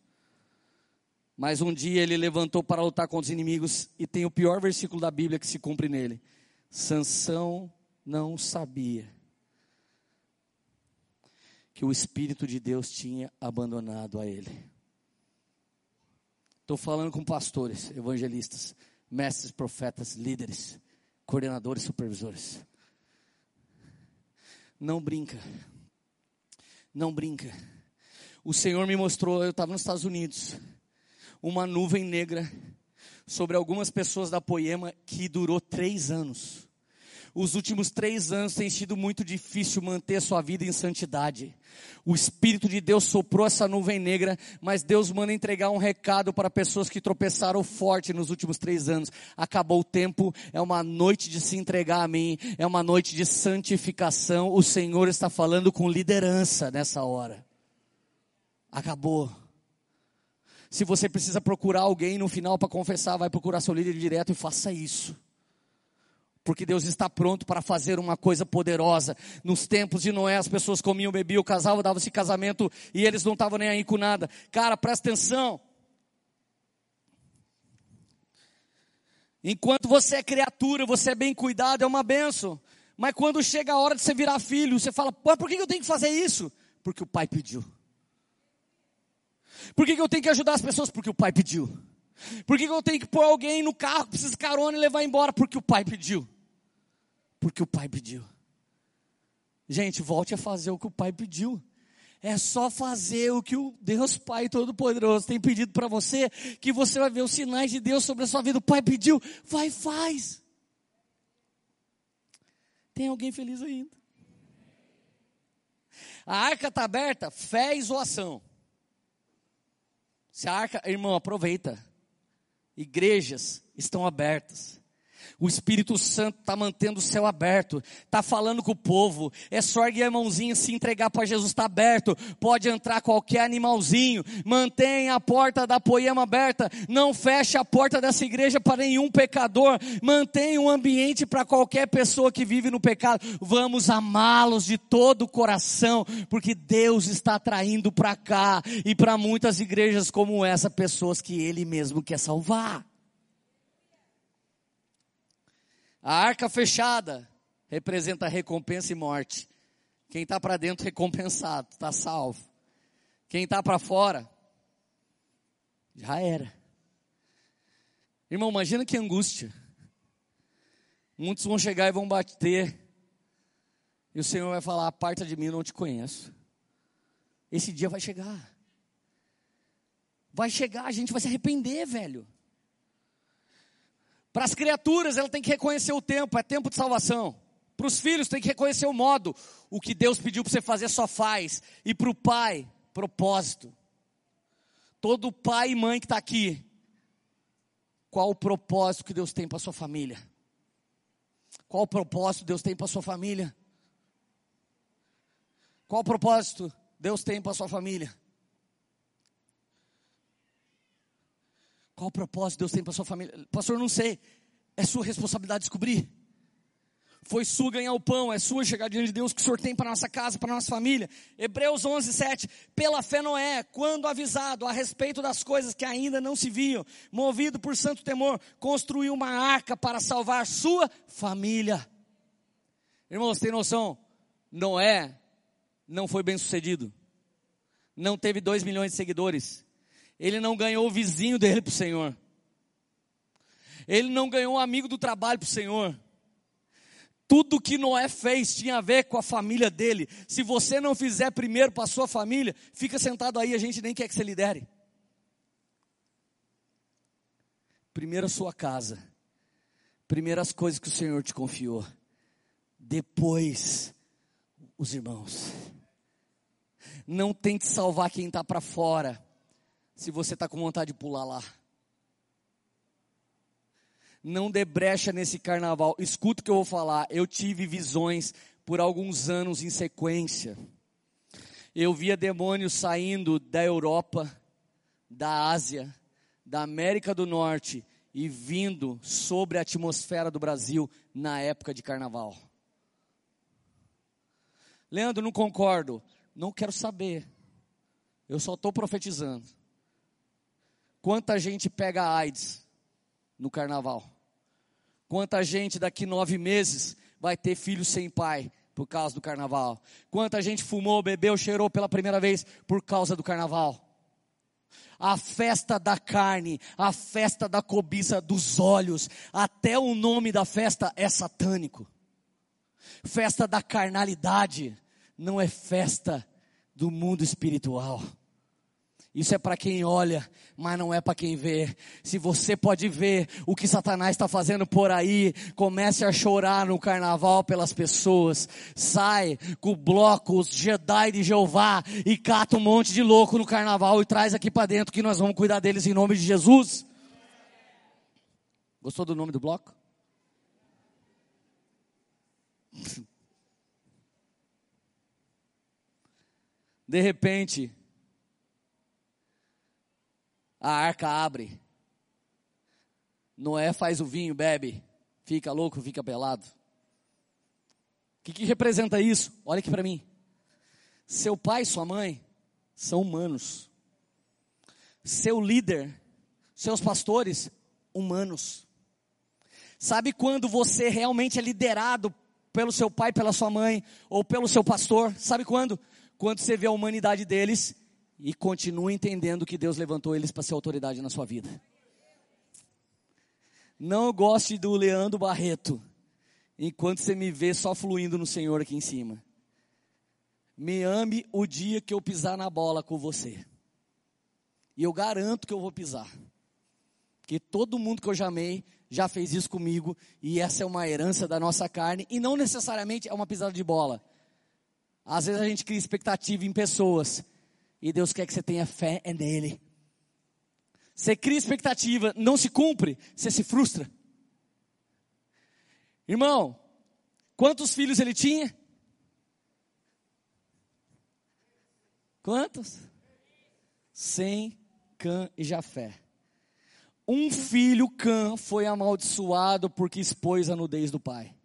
B: Mas um dia ele levantou para lutar contra os inimigos e tem o pior versículo da Bíblia que se cumpre nele. Sansão não sabia que o Espírito de Deus tinha abandonado a ele. Estou falando com pastores, evangelistas, mestres, profetas, líderes, coordenadores, supervisores. Não brinca. Não brinca. O Senhor me mostrou, eu estava nos Estados Unidos, uma nuvem negra sobre algumas pessoas da Poema que durou três anos. Os últimos três anos tem sido muito difícil manter sua vida em santidade. O Espírito de Deus soprou essa nuvem negra, mas Deus manda entregar um recado para pessoas que tropeçaram forte nos últimos três anos. Acabou o tempo, é uma noite de se entregar a mim, é uma noite de santificação. O Senhor está falando com liderança nessa hora. Acabou. Se você precisa procurar alguém no final para confessar, vai procurar seu líder direto e faça isso porque Deus está pronto para fazer uma coisa poderosa. Nos tempos de Noé, as pessoas comiam, bebiam, casavam, davam-se casamento e eles não estavam nem aí com nada. Cara, presta atenção. Enquanto você é criatura, você é bem cuidado, é uma benção. Mas quando chega a hora de você virar filho, você fala, por que eu tenho que fazer isso? Porque o pai pediu. Por que eu tenho que ajudar as pessoas? Porque o pai pediu. Por que eu tenho que pôr alguém no carro, precisa carona e levar embora? Porque o pai pediu porque o pai pediu. Gente, volte a fazer o que o pai pediu. É só fazer o que o Deus Pai Todo-Poderoso tem pedido para você, que você vai ver os sinais de Deus sobre a sua vida. O pai pediu, vai, faz. Tem alguém feliz ainda? A arca está aberta, fé e zoação. Se a arca, irmão, aproveita. Igrejas estão abertas. O Espírito Santo está mantendo o céu aberto, está falando com o povo. É só erguer a mãozinha, se entregar para Jesus, está aberto. Pode entrar qualquer animalzinho. Mantenha a porta da poema aberta. Não feche a porta dessa igreja para nenhum pecador. Mantenha um ambiente para qualquer pessoa que vive no pecado. Vamos amá-los de todo o coração, porque Deus está atraindo para cá e para muitas igrejas como essa pessoas que Ele mesmo quer salvar. A arca fechada representa recompensa e morte. Quem está para dentro recompensado, está salvo. Quem está para fora, já era. Irmão, imagina que angústia. Muitos vão chegar e vão bater. E o Senhor vai falar: aparta de mim, não te conheço. Esse dia vai chegar. Vai chegar, a gente vai se arrepender, velho. Para as criaturas, ela tem que reconhecer o tempo, é tempo de salvação. Para os filhos, tem que reconhecer o modo. O que Deus pediu para você fazer, só faz. E para o pai, propósito. Todo pai e mãe que está aqui, qual o propósito que Deus tem para sua família? Qual o propósito Deus tem para sua família? Qual o propósito Deus tem para sua família? Qual o propósito Deus tem para sua família? Pastor, não sei. É sua responsabilidade descobrir. Foi sua ganhar o pão, é sua chegar diante de Deus que o Senhor tem para nossa casa, para nossa família. Hebreus 11, 7. Pela fé Noé, quando avisado a respeito das coisas que ainda não se viam, movido por santo temor, construiu uma arca para salvar sua família. Irmãos, tem noção? Noé não foi bem sucedido. Não teve dois milhões de seguidores ele não ganhou o vizinho dele para o Senhor. Ele não ganhou um amigo do trabalho para o Senhor. Tudo que Noé fez tinha a ver com a família dele. Se você não fizer primeiro para a sua família, fica sentado aí, a gente nem quer que você lidere. Primeiro a sua casa. Primeiro as coisas que o Senhor te confiou. Depois os irmãos. Não tente salvar quem está para fora se você está com vontade de pular lá. Não dê brecha nesse carnaval. Escuta o que eu vou falar. Eu tive visões por alguns anos em sequência. Eu via demônios saindo da Europa, da Ásia, da América do Norte e vindo sobre a atmosfera do Brasil na época de carnaval. Leandro, não concordo. Não quero saber. Eu só estou profetizando. Quanta gente pega AIDS no carnaval? Quanta gente daqui nove meses vai ter filho sem pai por causa do carnaval? Quanta gente fumou, bebeu, cheirou pela primeira vez por causa do carnaval? A festa da carne, a festa da cobiça dos olhos, até o nome da festa é satânico. Festa da carnalidade, não é festa do mundo espiritual. Isso é para quem olha, mas não é para quem vê. Se você pode ver o que Satanás está fazendo por aí, comece a chorar no carnaval pelas pessoas. Sai com o bloco, os Jedi de Jeová e cata um monte de louco no carnaval e traz aqui para dentro que nós vamos cuidar deles em nome de Jesus. Gostou do nome do bloco? De repente, a arca abre. Noé faz o vinho, bebe, fica louco, fica pelado. O que, que representa isso? Olha aqui para mim. Seu pai e sua mãe são humanos. Seu líder, seus pastores, humanos. Sabe quando você realmente é liderado pelo seu pai, pela sua mãe, ou pelo seu pastor? Sabe quando? Quando você vê a humanidade deles e continue entendendo que Deus levantou eles para ser autoridade na sua vida. Não goste do Leandro Barreto, enquanto você me vê só fluindo no Senhor aqui em cima. Me ame o dia que eu pisar na bola com você. E eu garanto que eu vou pisar. Porque todo mundo que eu já amei já fez isso comigo. E essa é uma herança da nossa carne. E não necessariamente é uma pisada de bola. Às vezes a gente cria expectativa em pessoas. E Deus quer que você tenha fé nele. Você cria expectativa, não se cumpre, você se frustra. Irmão, quantos filhos ele tinha? Quantos? Sem Cã e Jafé. Um filho, Cã, foi amaldiçoado porque expôs a nudez do pai.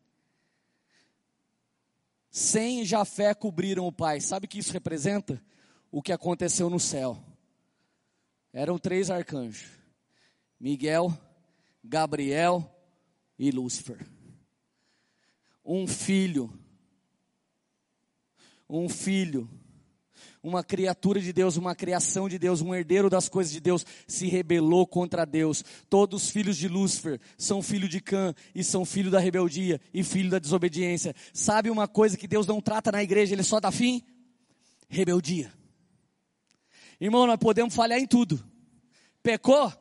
B: Sem Jafé cobriram o pai. Sabe o que isso representa? O que aconteceu no céu. Eram três arcanjos: Miguel, Gabriel e Lúcifer. Um filho. Um filho uma criatura de Deus, uma criação de Deus, um herdeiro das coisas de Deus, se rebelou contra Deus. Todos os filhos de Lúcifer são filho de Cã e são filho da rebeldia e filho da desobediência. Sabe uma coisa que Deus não trata na igreja, ele só dá fim? Rebeldia. Irmão, nós podemos falhar em tudo. Pecou,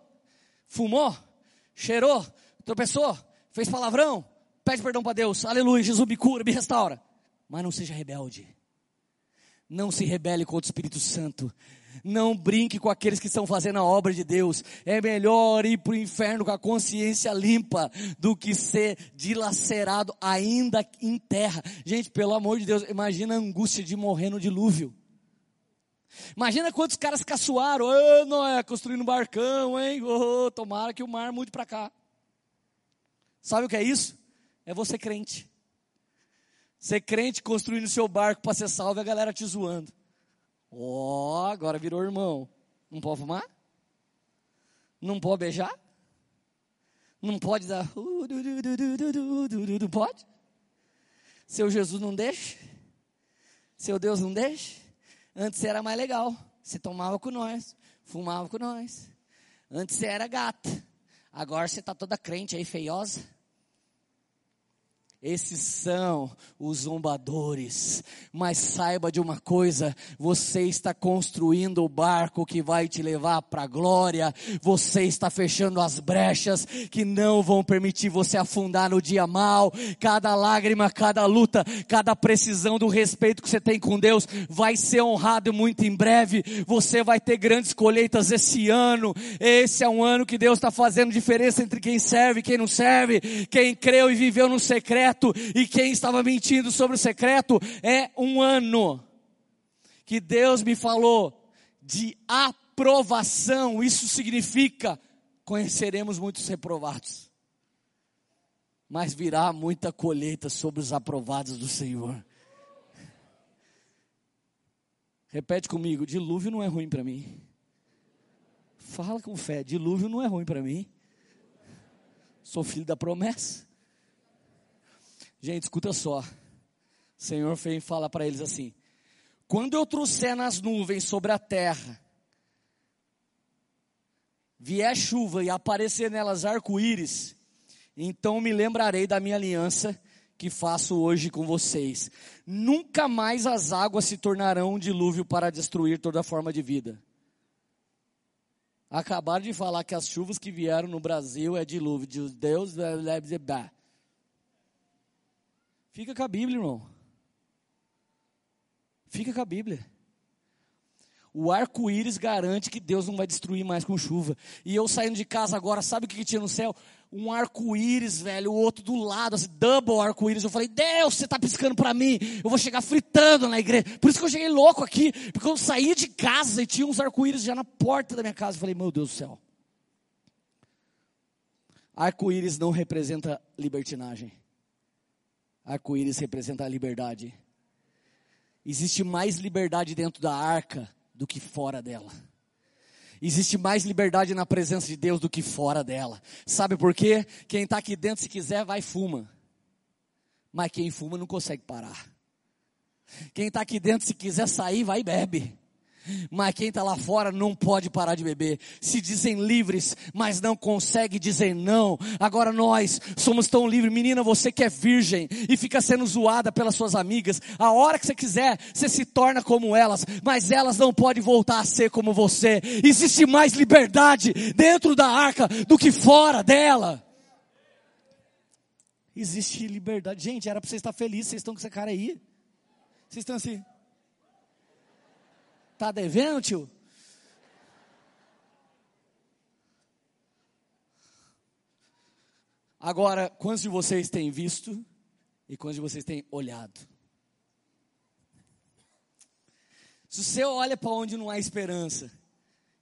B: fumou, cheirou, tropeçou, fez palavrão, pede perdão para Deus. Aleluia, Jesus me cura, me restaura. Mas não seja rebelde. Não se rebele contra o Espírito Santo. Não brinque com aqueles que estão fazendo a obra de Deus. É melhor ir para o inferno com a consciência limpa do que ser dilacerado ainda em terra. Gente, pelo amor de Deus, imagina a angústia de morrer no dilúvio. Imagina quantos caras caçoaram. Ô, oh, Noé, construindo um barcão, hein? Oh, tomara que o mar mude para cá. Sabe o que é isso? É você crente. Ser crente construindo seu barco para ser salvo e a galera te zoando. Ó, oh, agora virou irmão. Não pode fumar? Não pode beijar? Não pode dar. Não pode? Seu Jesus não deixa? Seu Deus não deixa? Antes era mais legal. Você tomava com nós, fumava com nós. Antes você era gata. Agora você está toda crente aí, feiosa. Esses são os zombadores. Mas saiba de uma coisa: você está construindo o barco que vai te levar para a glória. Você está fechando as brechas que não vão permitir você afundar no dia mal. Cada lágrima, cada luta, cada precisão do respeito que você tem com Deus vai ser honrado muito em breve. Você vai ter grandes colheitas esse ano. Esse é um ano que Deus está fazendo diferença entre quem serve e quem não serve, quem creu e viveu no secreto secreto e quem estava mentindo sobre o secreto é um ano que Deus me falou de aprovação. Isso significa conheceremos muitos reprovados, mas virá muita colheita sobre os aprovados do Senhor. Repete comigo: dilúvio não é ruim para mim. Fala com fé: dilúvio não é ruim para mim. Sou filho da promessa. Gente, escuta só. O Senhor vem fala para eles assim: Quando eu trouxer nas nuvens sobre a terra, vier chuva e aparecer nelas arco-íris, então me lembrarei da minha aliança que faço hoje com vocês. Nunca mais as águas se tornarão um dilúvio para destruir toda forma de vida. Acabaram de falar que as chuvas que vieram no Brasil é dilúvio. De Deus, Fica com a Bíblia, irmão. Fica com a Bíblia. O arco-íris garante que Deus não vai destruir mais com chuva. E eu saindo de casa agora, sabe o que, que tinha no céu? Um arco-íris, velho, o outro do lado, assim, double arco-íris. Eu falei, Deus, você está piscando para mim. Eu vou chegar fritando na igreja. Por isso que eu cheguei louco aqui. Porque eu saí de casa e tinha uns arco-íris já na porta da minha casa. Eu falei, meu Deus do céu. Arco-íris não representa libertinagem. Arco-íris representa a liberdade. Existe mais liberdade dentro da arca do que fora dela. Existe mais liberdade na presença de Deus do que fora dela. Sabe por quê? Quem está aqui dentro, se quiser, vai fuma. Mas quem fuma não consegue parar. Quem está aqui dentro, se quiser sair, vai e bebe. Mas quem está lá fora não pode parar de beber. Se dizem livres, mas não consegue dizer não. Agora nós somos tão livres. Menina, você que é virgem e fica sendo zoada pelas suas amigas, a hora que você quiser, você se torna como elas, mas elas não podem voltar a ser como você. Existe mais liberdade dentro da arca do que fora dela. Existe liberdade. Gente, era para vocês estar felizes, vocês estão com essa cara aí. Vocês estão assim. Tá devendo, tio? Agora, quantos de vocês têm visto e quantos de vocês têm olhado? Se você olha para onde não há esperança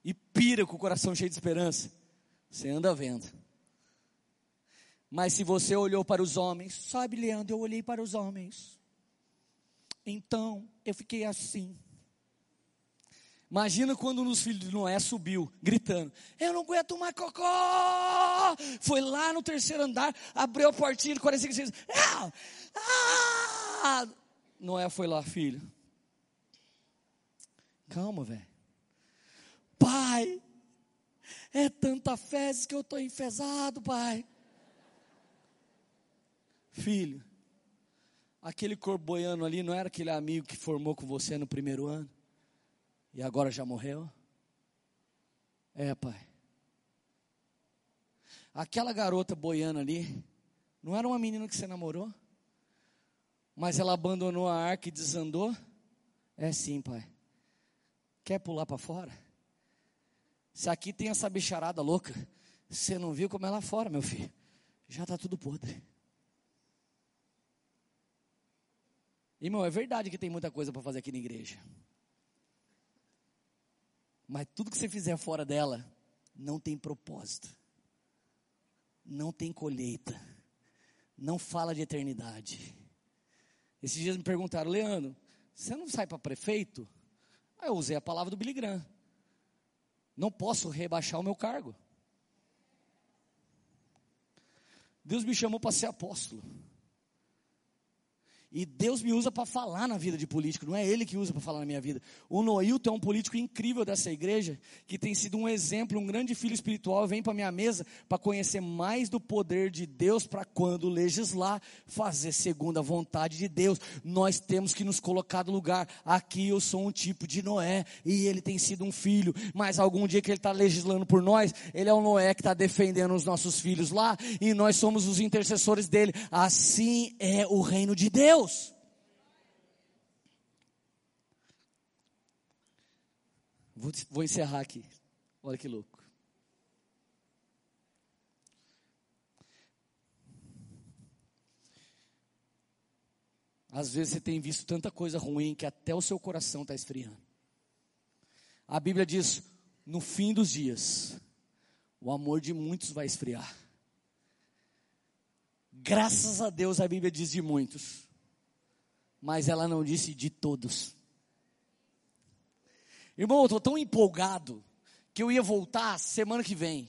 B: e pira com o coração cheio de esperança, você anda vendo. Mas se você olhou para os homens, sabe, Leandro, eu olhei para os homens. Então, eu fiquei assim. Imagina quando um dos filhos de Noé subiu, gritando: Eu não aguento mais cocô! Foi lá no terceiro andar, abriu a portinha de 45 dias. Ah! Ah! Noé foi lá, filho. Calma, velho. Pai, é tanta fezes que eu estou enfesado, pai. Filho, aquele corpo boiano ali não era aquele amigo que formou com você no primeiro ano? E agora já morreu? É, pai. Aquela garota boiana ali, não era uma menina que você namorou? Mas ela abandonou a arca e desandou? É sim, pai. Quer pular para fora? Se aqui tem essa bicharada louca, você não viu como é lá fora, meu filho? Já está tudo podre. Irmão, é verdade que tem muita coisa para fazer aqui na igreja. Mas tudo que você fizer fora dela não tem propósito. Não tem colheita. Não fala de eternidade. Esses dias me perguntaram, Leandro, você não sai para prefeito? Aí eu usei a palavra do Billy Graham. Não posso rebaixar o meu cargo. Deus me chamou para ser apóstolo. E Deus me usa para falar na vida de político, não é Ele que usa para falar na minha vida. O Noilton é um político incrível dessa igreja, que tem sido um exemplo, um grande filho espiritual. Vem para minha mesa para conhecer mais do poder de Deus para quando legislar, fazer segundo a vontade de Deus. Nós temos que nos colocar no lugar. Aqui eu sou um tipo de Noé e ele tem sido um filho, mas algum dia que ele está legislando por nós, ele é o Noé que está defendendo os nossos filhos lá e nós somos os intercessores dele. Assim é o reino de Deus. Deus. Vou, vou encerrar aqui. Olha que louco. Às vezes você tem visto tanta coisa ruim que até o seu coração está esfriando. A Bíblia diz: no fim dos dias, o amor de muitos vai esfriar. Graças a Deus a Bíblia diz de muitos mas ela não disse de todos. Irmão, eu estou tão empolgado que eu ia voltar semana que vem.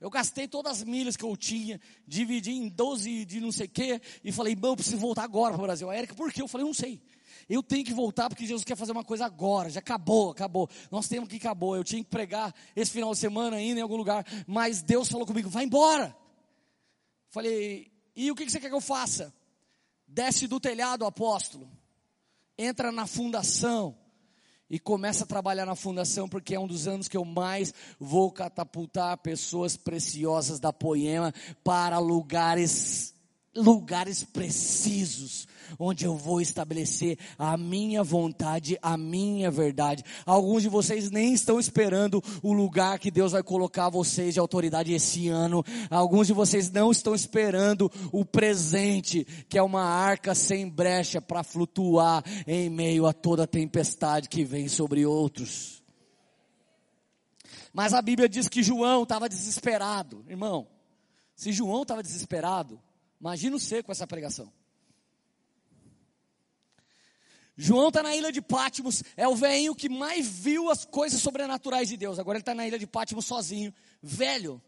B: Eu gastei todas as milhas que eu tinha, dividi em 12 de não sei o quê, e falei, irmão, eu preciso voltar agora para o Brasil. A Erika, por quê? Eu falei, não sei. Eu tenho que voltar porque Jesus quer fazer uma coisa agora. Já acabou, acabou. Nós temos que acabou. Eu tinha que pregar esse final de semana ainda em algum lugar, mas Deus falou comigo, vai embora. Falei, e o que você quer que eu faça? Desce do telhado, apóstolo, entra na fundação e começa a trabalhar na fundação, porque é um dos anos que eu mais vou catapultar pessoas preciosas da Poema para lugares lugares precisos, onde eu vou estabelecer a minha vontade, a minha verdade. Alguns de vocês nem estão esperando o lugar que Deus vai colocar vocês de autoridade esse ano. Alguns de vocês não estão esperando o presente, que é uma arca sem brecha para flutuar em meio a toda a tempestade que vem sobre outros. Mas a Bíblia diz que João estava desesperado, irmão. Se João estava desesperado, Imagina você com essa pregação. João está na ilha de Pátimos, é o velhinho que mais viu as coisas sobrenaturais de Deus. Agora ele está na ilha de Pátimos sozinho, velho,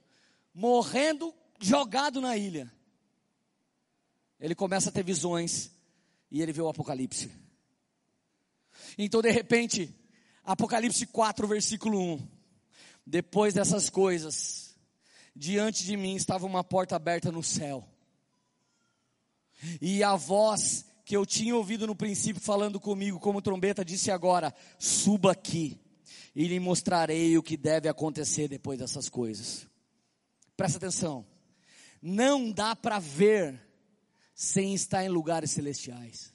B: morrendo, jogado na ilha. Ele começa a ter visões e ele vê o Apocalipse. Então, de repente, Apocalipse 4, versículo 1. Depois dessas coisas, diante de mim estava uma porta aberta no céu. E a voz que eu tinha ouvido no princípio falando comigo como trombeta disse agora: suba aqui e lhe mostrarei o que deve acontecer depois dessas coisas. Presta atenção. Não dá para ver sem estar em lugares celestiais.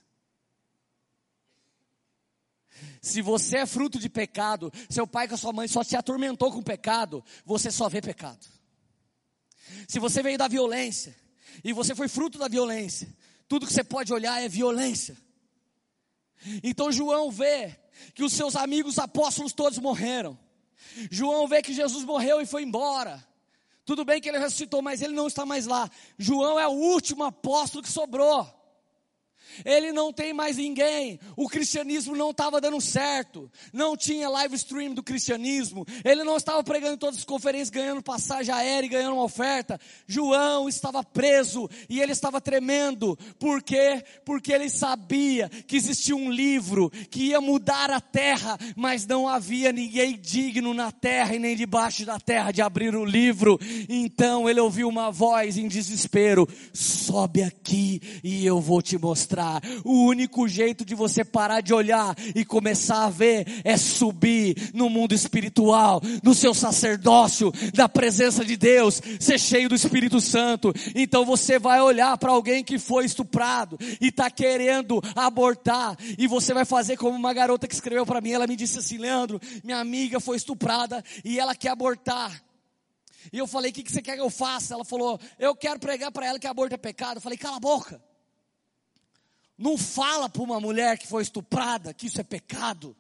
B: Se você é fruto de pecado, seu pai com a sua mãe só te atormentou com pecado, você só vê pecado. Se você veio da violência e você foi fruto da violência, tudo que você pode olhar é violência. Então João vê que os seus amigos apóstolos todos morreram. João vê que Jesus morreu e foi embora. Tudo bem que ele ressuscitou, mas ele não está mais lá. João é o último apóstolo que sobrou. Ele não tem mais ninguém. O cristianismo não estava dando certo. Não tinha live stream do cristianismo. Ele não estava pregando em todas as conferências, ganhando passagem aérea e ganhando uma oferta. João estava preso e ele estava tremendo. Por quê? Porque ele sabia que existia um livro que ia mudar a terra, mas não havia ninguém digno na terra e nem debaixo da terra de abrir o livro. Então ele ouviu uma voz em desespero: sobe aqui e eu vou te mostrar olhar. O único jeito de você parar de olhar e começar a ver é subir no mundo espiritual, no seu sacerdócio, da presença de Deus, ser cheio do Espírito Santo. Então você vai olhar para alguém que foi estuprado e está querendo abortar, e você vai fazer como uma garota que escreveu para mim. Ela me disse assim: Leandro, minha amiga foi estuprada e ela quer abortar. E eu falei: O que, que você quer que eu faça? Ela falou: Eu quero pregar para ela que aborto é pecado. Eu falei: Cala a boca. Não fala para uma mulher que foi estuprada que isso é pecado.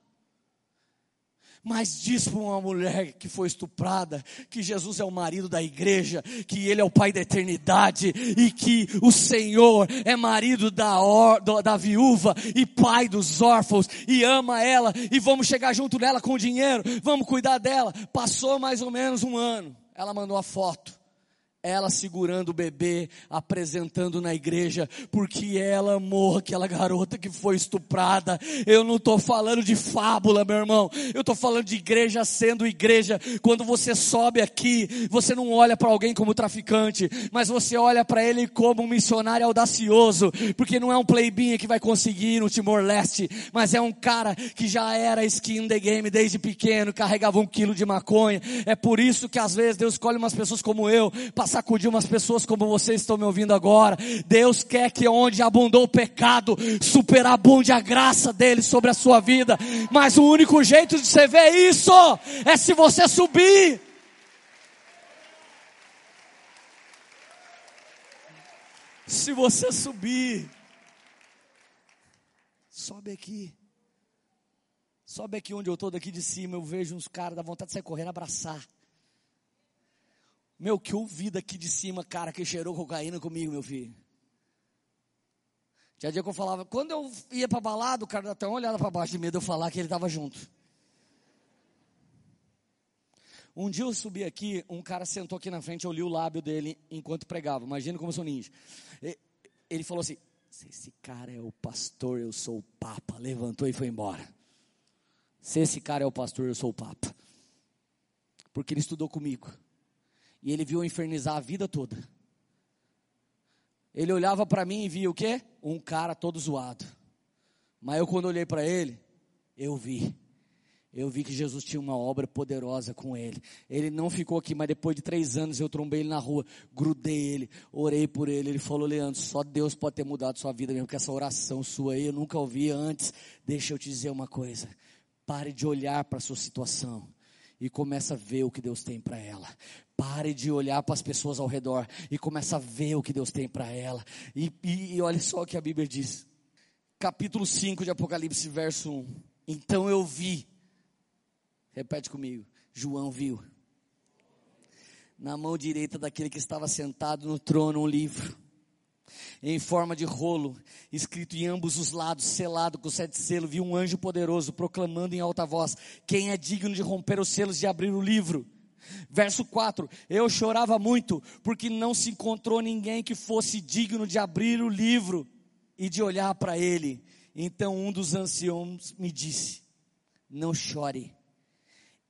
B: Mas diz para uma mulher que foi estuprada que Jesus é o marido da igreja, que Ele é o Pai da eternidade e que o Senhor é marido da, or, da viúva e pai dos órfãos e ama ela e vamos chegar junto nela com dinheiro, vamos cuidar dela. Passou mais ou menos um ano, ela mandou a foto ela segurando o bebê, apresentando na igreja, porque ela amou aquela garota que foi estuprada. Eu não estou falando de fábula, meu irmão. Eu estou falando de igreja sendo igreja. Quando você sobe aqui, você não olha para alguém como traficante, mas você olha para ele como um missionário audacioso, porque não é um playbinha que vai conseguir no Timor-Leste, mas é um cara que já era skin the game desde pequeno, carregava um quilo de maconha. É por isso que às vezes Deus escolhe umas pessoas como eu, sacudir umas pessoas como vocês estão me ouvindo agora. Deus quer que onde abundou o pecado, superabunde a graça dele sobre a sua vida. Mas o único jeito de você ver isso é se você subir. Se você subir, sobe aqui. Sobe aqui onde eu estou, daqui de cima, eu vejo uns caras, dá vontade de sair correndo, abraçar. Meu, que ouvi daqui de cima, cara, que cheirou cocaína comigo, meu filho. Tinha dia que eu falava, quando eu ia pra balada, o cara até uma olhada para baixo de medo de eu falar que ele estava junto. Um dia eu subi aqui, um cara sentou aqui na frente, eu li o lábio dele enquanto pregava. Imagina como eu sou ninja. Ele falou assim: se esse cara é o pastor, eu sou o papa. Levantou e foi embora. Se esse cara é o pastor, eu sou o papa. Porque ele estudou comigo. E ele viu infernizar a vida toda. Ele olhava para mim e via o quê? Um cara todo zoado. Mas eu quando olhei para ele, eu vi. Eu vi que Jesus tinha uma obra poderosa com ele. Ele não ficou aqui, mas depois de três anos eu trombei ele na rua, grudei ele, orei por ele. Ele falou: Leandro, só Deus pode ter mudado sua vida mesmo, que essa oração sua aí eu nunca ouvi antes. Deixa eu te dizer uma coisa: pare de olhar para a sua situação e começa a ver o que Deus tem para ela. Pare de olhar para as pessoas ao redor e começa a ver o que Deus tem para ela. E, e, e olha só o que a Bíblia diz. Capítulo 5 de Apocalipse, verso 1. Então eu vi. Repete comigo. João viu. Na mão direita daquele que estava sentado no trono um livro em forma de rolo, escrito em ambos os lados, selado com sete selos, vi um anjo poderoso proclamando em alta voz: Quem é digno de romper os selos e abrir o livro? Verso 4: Eu chorava muito, porque não se encontrou ninguém que fosse digno de abrir o livro e de olhar para ele. Então um dos anciãos me disse: Não chore.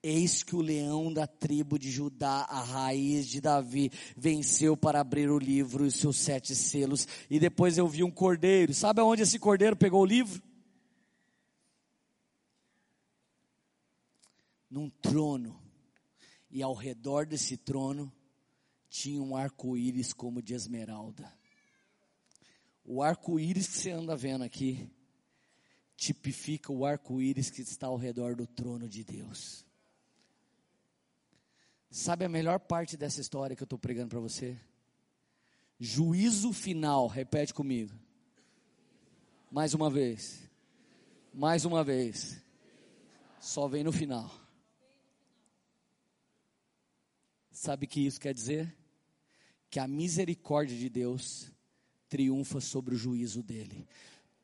B: Eis que o leão da tribo de Judá, a raiz de Davi, venceu para abrir o livro e os seus sete selos. E depois eu vi um cordeiro. Sabe aonde esse cordeiro pegou o livro? Num trono. E ao redor desse trono tinha um arco-íris como de esmeralda. O arco-íris que você anda vendo aqui tipifica o arco-íris que está ao redor do trono de Deus. Sabe a melhor parte dessa história que eu estou pregando para você? Juízo final, repete comigo. Mais uma vez. Mais uma vez. Só vem no final. Sabe o que isso quer dizer? Que a misericórdia de Deus triunfa sobre o juízo dele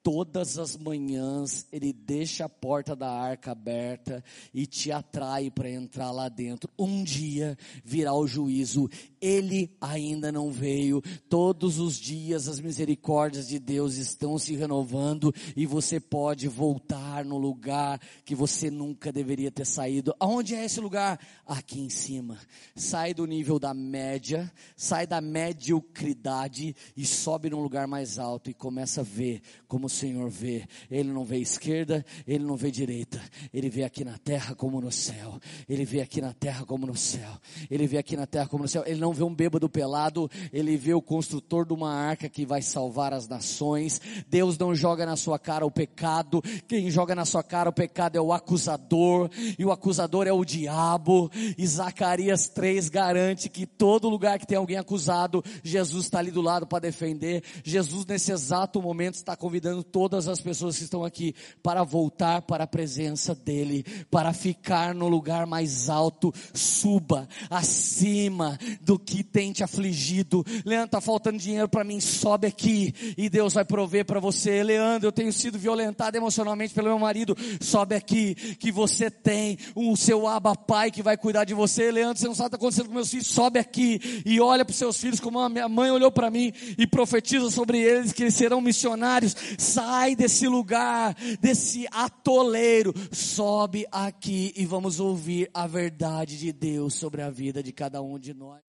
B: todas as manhãs ele deixa a porta da arca aberta e te atrai para entrar lá dentro. Um dia virá o juízo. Ele ainda não veio. Todos os dias as misericórdias de Deus estão se renovando e você pode voltar no lugar que você nunca deveria ter saído. Aonde é esse lugar? Aqui em cima. Sai do nível da média, sai da mediocridade e sobe num lugar mais alto e começa a ver como Senhor vê. Ele não vê esquerda, ele não vê direita. Ele vê aqui na terra como no céu. Ele vê aqui na terra como no céu. Ele vê aqui na terra como no céu. Ele não vê um bêbado pelado, ele vê o construtor de uma arca que vai salvar as nações. Deus não joga na sua cara o pecado. Quem joga na sua cara o pecado é o acusador, e o acusador é o diabo. E Zacarias 3 garante que todo lugar que tem alguém acusado, Jesus está ali do lado para defender. Jesus nesse exato momento está convidando todas as pessoas que estão aqui para voltar para a presença dEle, para ficar no lugar mais alto, suba acima do que tem te afligido. Leandro, está faltando dinheiro para mim, sobe aqui e Deus vai prover para você. Leandro, eu tenho sido violentado emocionalmente pelo meu marido, sobe aqui que você tem o seu aba pai que vai cuidar de você. Leandro, você não sabe o que está acontecendo com meus filhos, sobe aqui e olha para os seus filhos como a minha mãe olhou para mim e profetiza sobre eles que eles serão missionários sai desse lugar, desse atoleiro, sobe aqui e vamos ouvir a verdade de Deus sobre a vida de cada um de nós.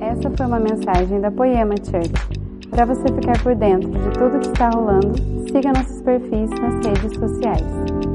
A: Essa foi uma mensagem da Poema Church. Para você ficar por dentro de tudo que está rolando, siga nossos perfis nas redes sociais.